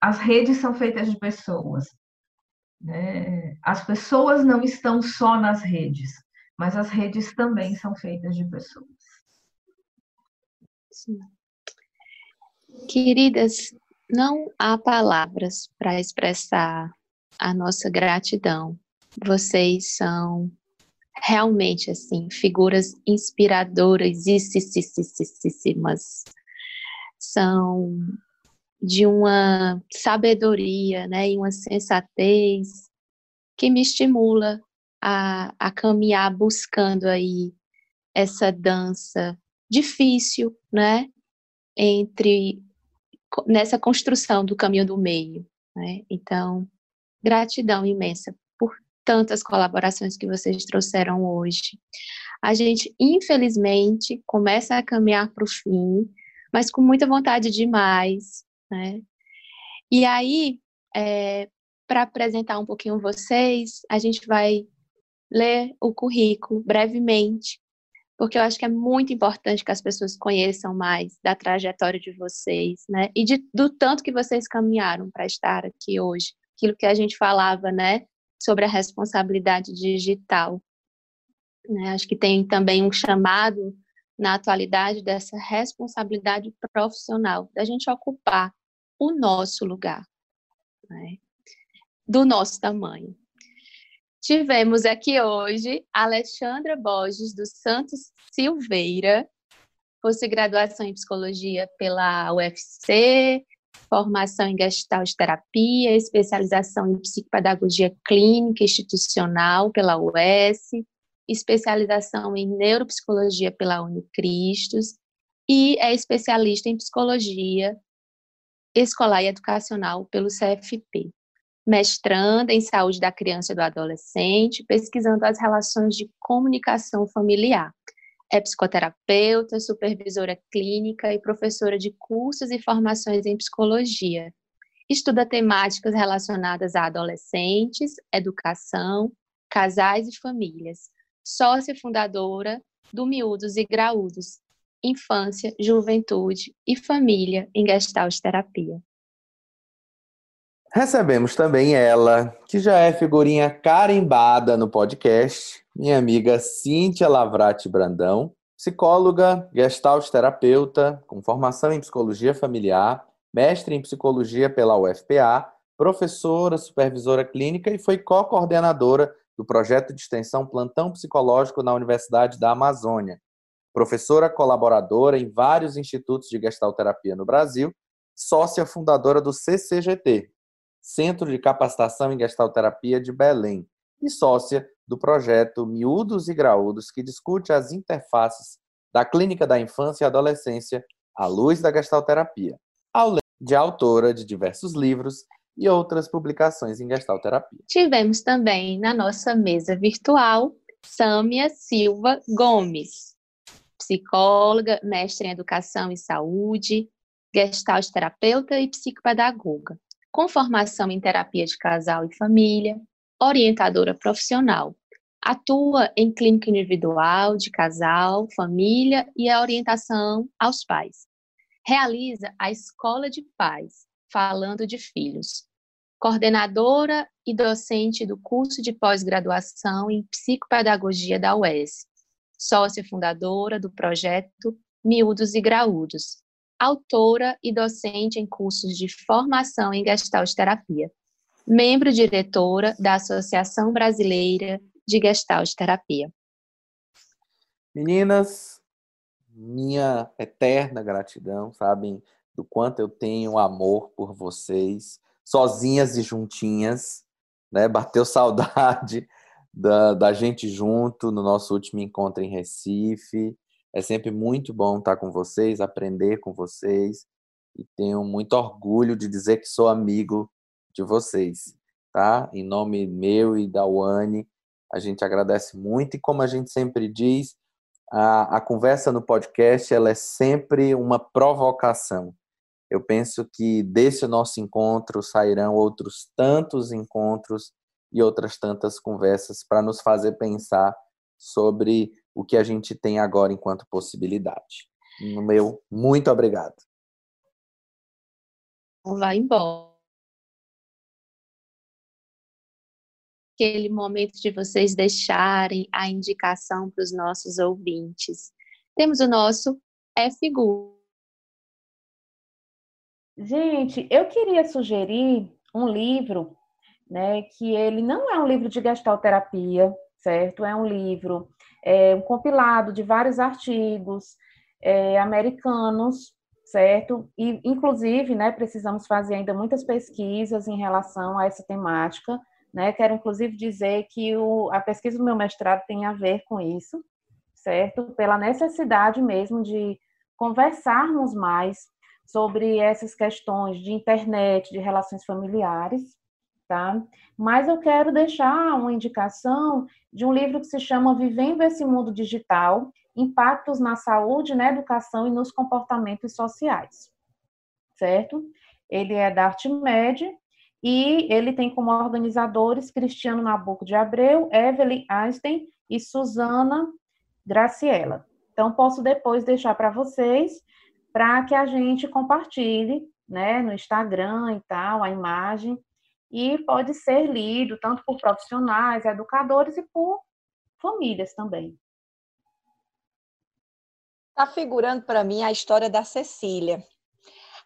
As redes são feitas de pessoas. Né? As pessoas não estão só nas redes, mas as redes também são feitas de pessoas. Queridas, não há palavras para expressar a nossa gratidão. Vocês são realmente assim figuras inspiradoras são de uma sabedoria né, e uma sensatez que me estimula a, a caminhar buscando aí essa dança difícil, né, entre nessa construção do caminho do meio. Né? Então, gratidão imensa por tantas colaborações que vocês trouxeram hoje. A gente, infelizmente, começa a caminhar para o fim, mas com muita vontade de mais. Né? E aí, é, para apresentar um pouquinho vocês, a gente vai ler o currículo brevemente porque eu acho que é muito importante que as pessoas conheçam mais da trajetória de vocês, né? E de, do tanto que vocês caminharam para estar aqui hoje. Aquilo que a gente falava, né? Sobre a responsabilidade digital. Né? Acho que tem também um chamado na atualidade dessa responsabilidade profissional, da gente ocupar o nosso lugar, né? do nosso tamanho. Tivemos aqui hoje Alexandra Borges dos Santos Silveira, pós-graduação em psicologia pela UFC, formação em gestalt terapia, especialização em psicopedagogia clínica institucional pela UES, especialização em neuropsicologia pela Unicristos e é especialista em psicologia escolar e educacional pelo CFP mestranda em saúde da criança e do adolescente, pesquisando as relações de comunicação familiar. É psicoterapeuta, supervisora clínica e professora de cursos e formações em psicologia. Estuda temáticas relacionadas a adolescentes, educação, casais e famílias. Sócia fundadora do Miúdos e Graúdos, Infância, Juventude e Família em Gestalt Terapia. Recebemos também ela, que já é figurinha carimbada no podcast, minha amiga Cíntia Lavrati Brandão, psicóloga, gestalt terapeuta, com formação em psicologia familiar, mestre em psicologia pela UFPA, professora, supervisora clínica e foi co-coordenadora do projeto de extensão Plantão Psicológico na Universidade da Amazônia. Professora colaboradora em vários institutos de gestalterapia no Brasil, sócia fundadora do CCGT, Centro de Capacitação em Gestalterapia de Belém, e sócia do projeto Miúdos e Graúdos, que discute as interfaces da clínica da infância e adolescência à luz da gestalterapia, além de autora de diversos livros e outras publicações em gestalterapia. Tivemos também na nossa mesa virtual Sâmia Silva Gomes, psicóloga, mestre em educação e saúde, gestalterapeuta e psicopedagoga com formação em terapia de casal e família, orientadora profissional. Atua em clínica individual, de casal, família e a orientação aos pais. Realiza a Escola de Pais, falando de filhos. Coordenadora e docente do curso de pós-graduação em psicopedagogia da UES. Sócia fundadora do projeto Miúdos e Graúdos, autora e docente em cursos de formação em Gestalt Terapia, membro diretora da Associação Brasileira de Gestalt Terapia. Meninas, minha eterna gratidão, sabem do quanto eu tenho amor por vocês, sozinhas e juntinhas, né? Bateu saudade da, da gente junto no nosso último encontro em Recife. É sempre muito bom estar com vocês, aprender com vocês e tenho muito orgulho de dizer que sou amigo de vocês, tá? Em nome meu e da Wani, a gente agradece muito e como a gente sempre diz, a, a conversa no podcast ela é sempre uma provocação. Eu penso que desse nosso encontro sairão outros tantos encontros e outras tantas conversas para nos fazer pensar sobre o que a gente tem agora enquanto possibilidade. No meu, muito obrigado. Vai embora. Aquele momento de vocês deixarem a indicação para os nossos ouvintes. Temos o nosso É Figura. Gente, eu queria sugerir um livro, né, que ele não é um livro de gestalterapia, certo? É um livro, é um compilado de vários artigos é, americanos, certo? E, inclusive, né, precisamos fazer ainda muitas pesquisas em relação a essa temática, né? Quero, inclusive, dizer que o, a pesquisa do meu mestrado tem a ver com isso, certo? Pela necessidade mesmo de conversarmos mais sobre essas questões de internet, de relações familiares, tá? Mas eu quero deixar uma indicação de um livro que se chama Vivendo esse Mundo Digital: Impactos na Saúde, na Educação e nos Comportamentos Sociais, certo? Ele é da Artmed e ele tem como organizadores Cristiano Nabuco de Abreu, Evelyn Einstein e Suzana Graciela. Então, posso depois deixar para vocês, para que a gente compartilhe, né, no Instagram e tal, a imagem, e pode ser lido tanto por profissionais, educadores e por famílias também. Está figurando para mim a história da Cecília.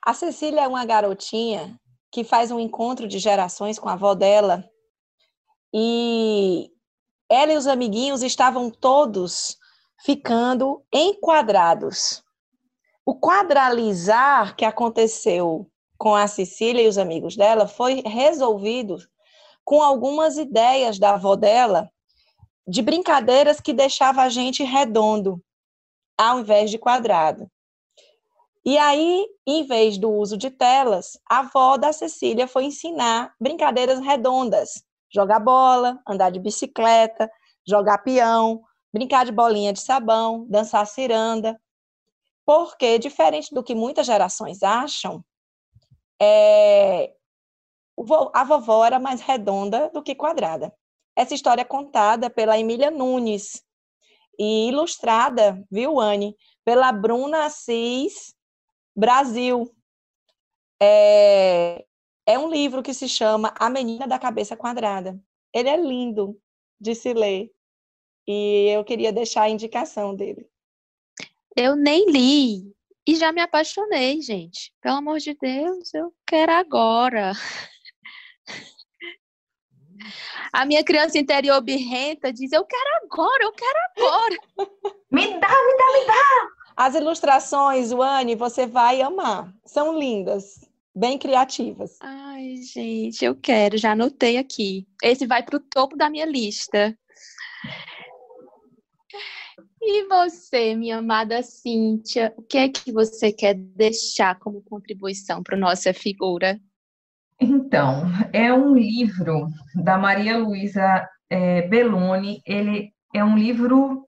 A Cecília é uma garotinha que faz um encontro de gerações com a avó dela e ela e os amiguinhos estavam todos ficando enquadrados. O quadralizar que aconteceu com a Cecília e os amigos dela foi resolvido com algumas ideias da avó dela de brincadeiras que deixava a gente redondo ao invés de quadrado. E aí, em vez do uso de telas, a avó da Cecília foi ensinar brincadeiras redondas, jogar bola, andar de bicicleta, jogar peão, brincar de bolinha de sabão, dançar ciranda. Porque, diferente do que muitas gerações acham, é, a vovó era mais redonda do que quadrada. Essa história é contada pela Emília Nunes e ilustrada, viu, Anne, pela Bruna Assis Brasil. É, é um livro que se chama A Menina da Cabeça Quadrada. Ele é lindo de se ler e eu queria deixar a indicação dele. Eu nem li, e já me apaixonei, gente. Pelo amor de Deus, eu quero agora. A minha criança interior birrenta diz: Eu quero agora, eu quero agora. me dá, me dá, me dá. As ilustrações, Wani, você vai amar. São lindas, bem criativas. Ai, gente, eu quero, já anotei aqui. Esse vai para o topo da minha lista. E você, minha amada Cíntia, o que é que você quer deixar como contribuição para nossa figura? Então, é um livro da Maria Luísa é, Belloni. Ele é um livro,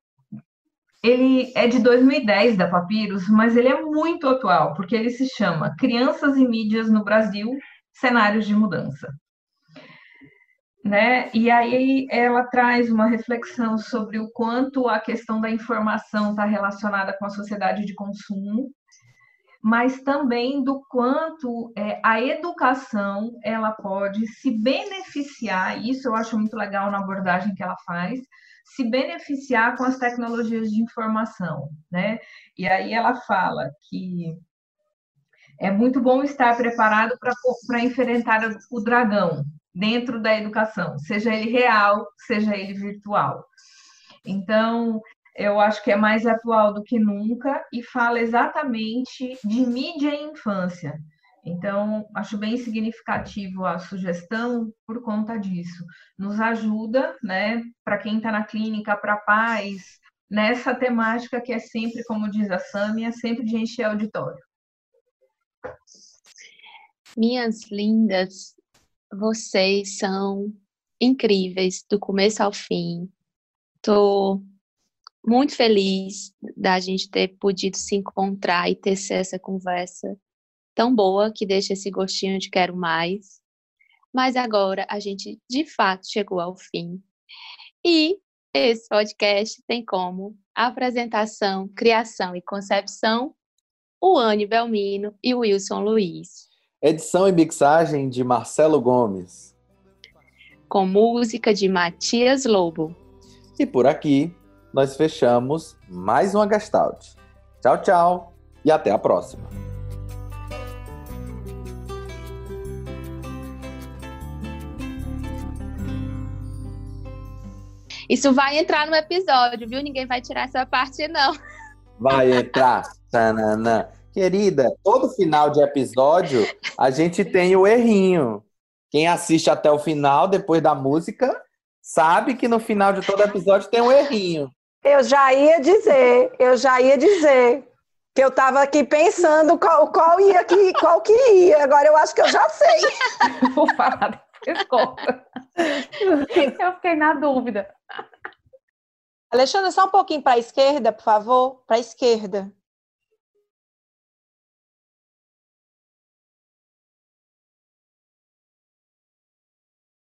ele é de 2010 da Papyrus, mas ele é muito atual, porque ele se chama Crianças e Mídias no Brasil, Cenários de Mudança né? E aí ela traz uma reflexão sobre o quanto a questão da informação está relacionada com a sociedade de consumo, mas também do quanto é, a educação ela pode se beneficiar. Isso eu acho muito legal na abordagem que ela faz. Se beneficiar com as tecnologias de informação, né? E aí ela fala que é muito bom estar preparado para enfrentar o dragão, dentro da educação, seja ele real, seja ele virtual. Então, eu acho que é mais atual do que nunca e fala exatamente de mídia e infância. Então, acho bem significativo a sugestão por conta disso. Nos ajuda, né, para quem está na clínica, para pais, nessa temática que é sempre, como diz a Sâmia, sempre de encher auditório. Minhas lindas, vocês são incríveis do começo ao fim. Tô muito feliz da gente ter podido se encontrar e ter essa conversa tão boa que deixa esse gostinho de quero mais. Mas agora a gente de fato chegou ao fim. E esse podcast tem como apresentação, criação e concepção o Anne Belmino e o Wilson Luiz. Edição e mixagem de Marcelo Gomes. Com música de Matias Lobo. E por aqui nós fechamos mais uma Gestalt. Tchau, tchau e até a próxima. Isso vai entrar no episódio, viu? Ninguém vai tirar essa parte, não. Vai entrar. Tanana. Querida, todo final de episódio a gente tem o errinho. Quem assiste até o final, depois da música, sabe que no final de todo episódio tem um errinho. Eu já ia dizer, eu já ia dizer que eu estava aqui pensando qual, qual ia que qual que ia. Agora eu acho que eu já sei. Vou falar depois. Eu fiquei na dúvida. Alexandre, só um pouquinho para a esquerda, por favor. Para a esquerda.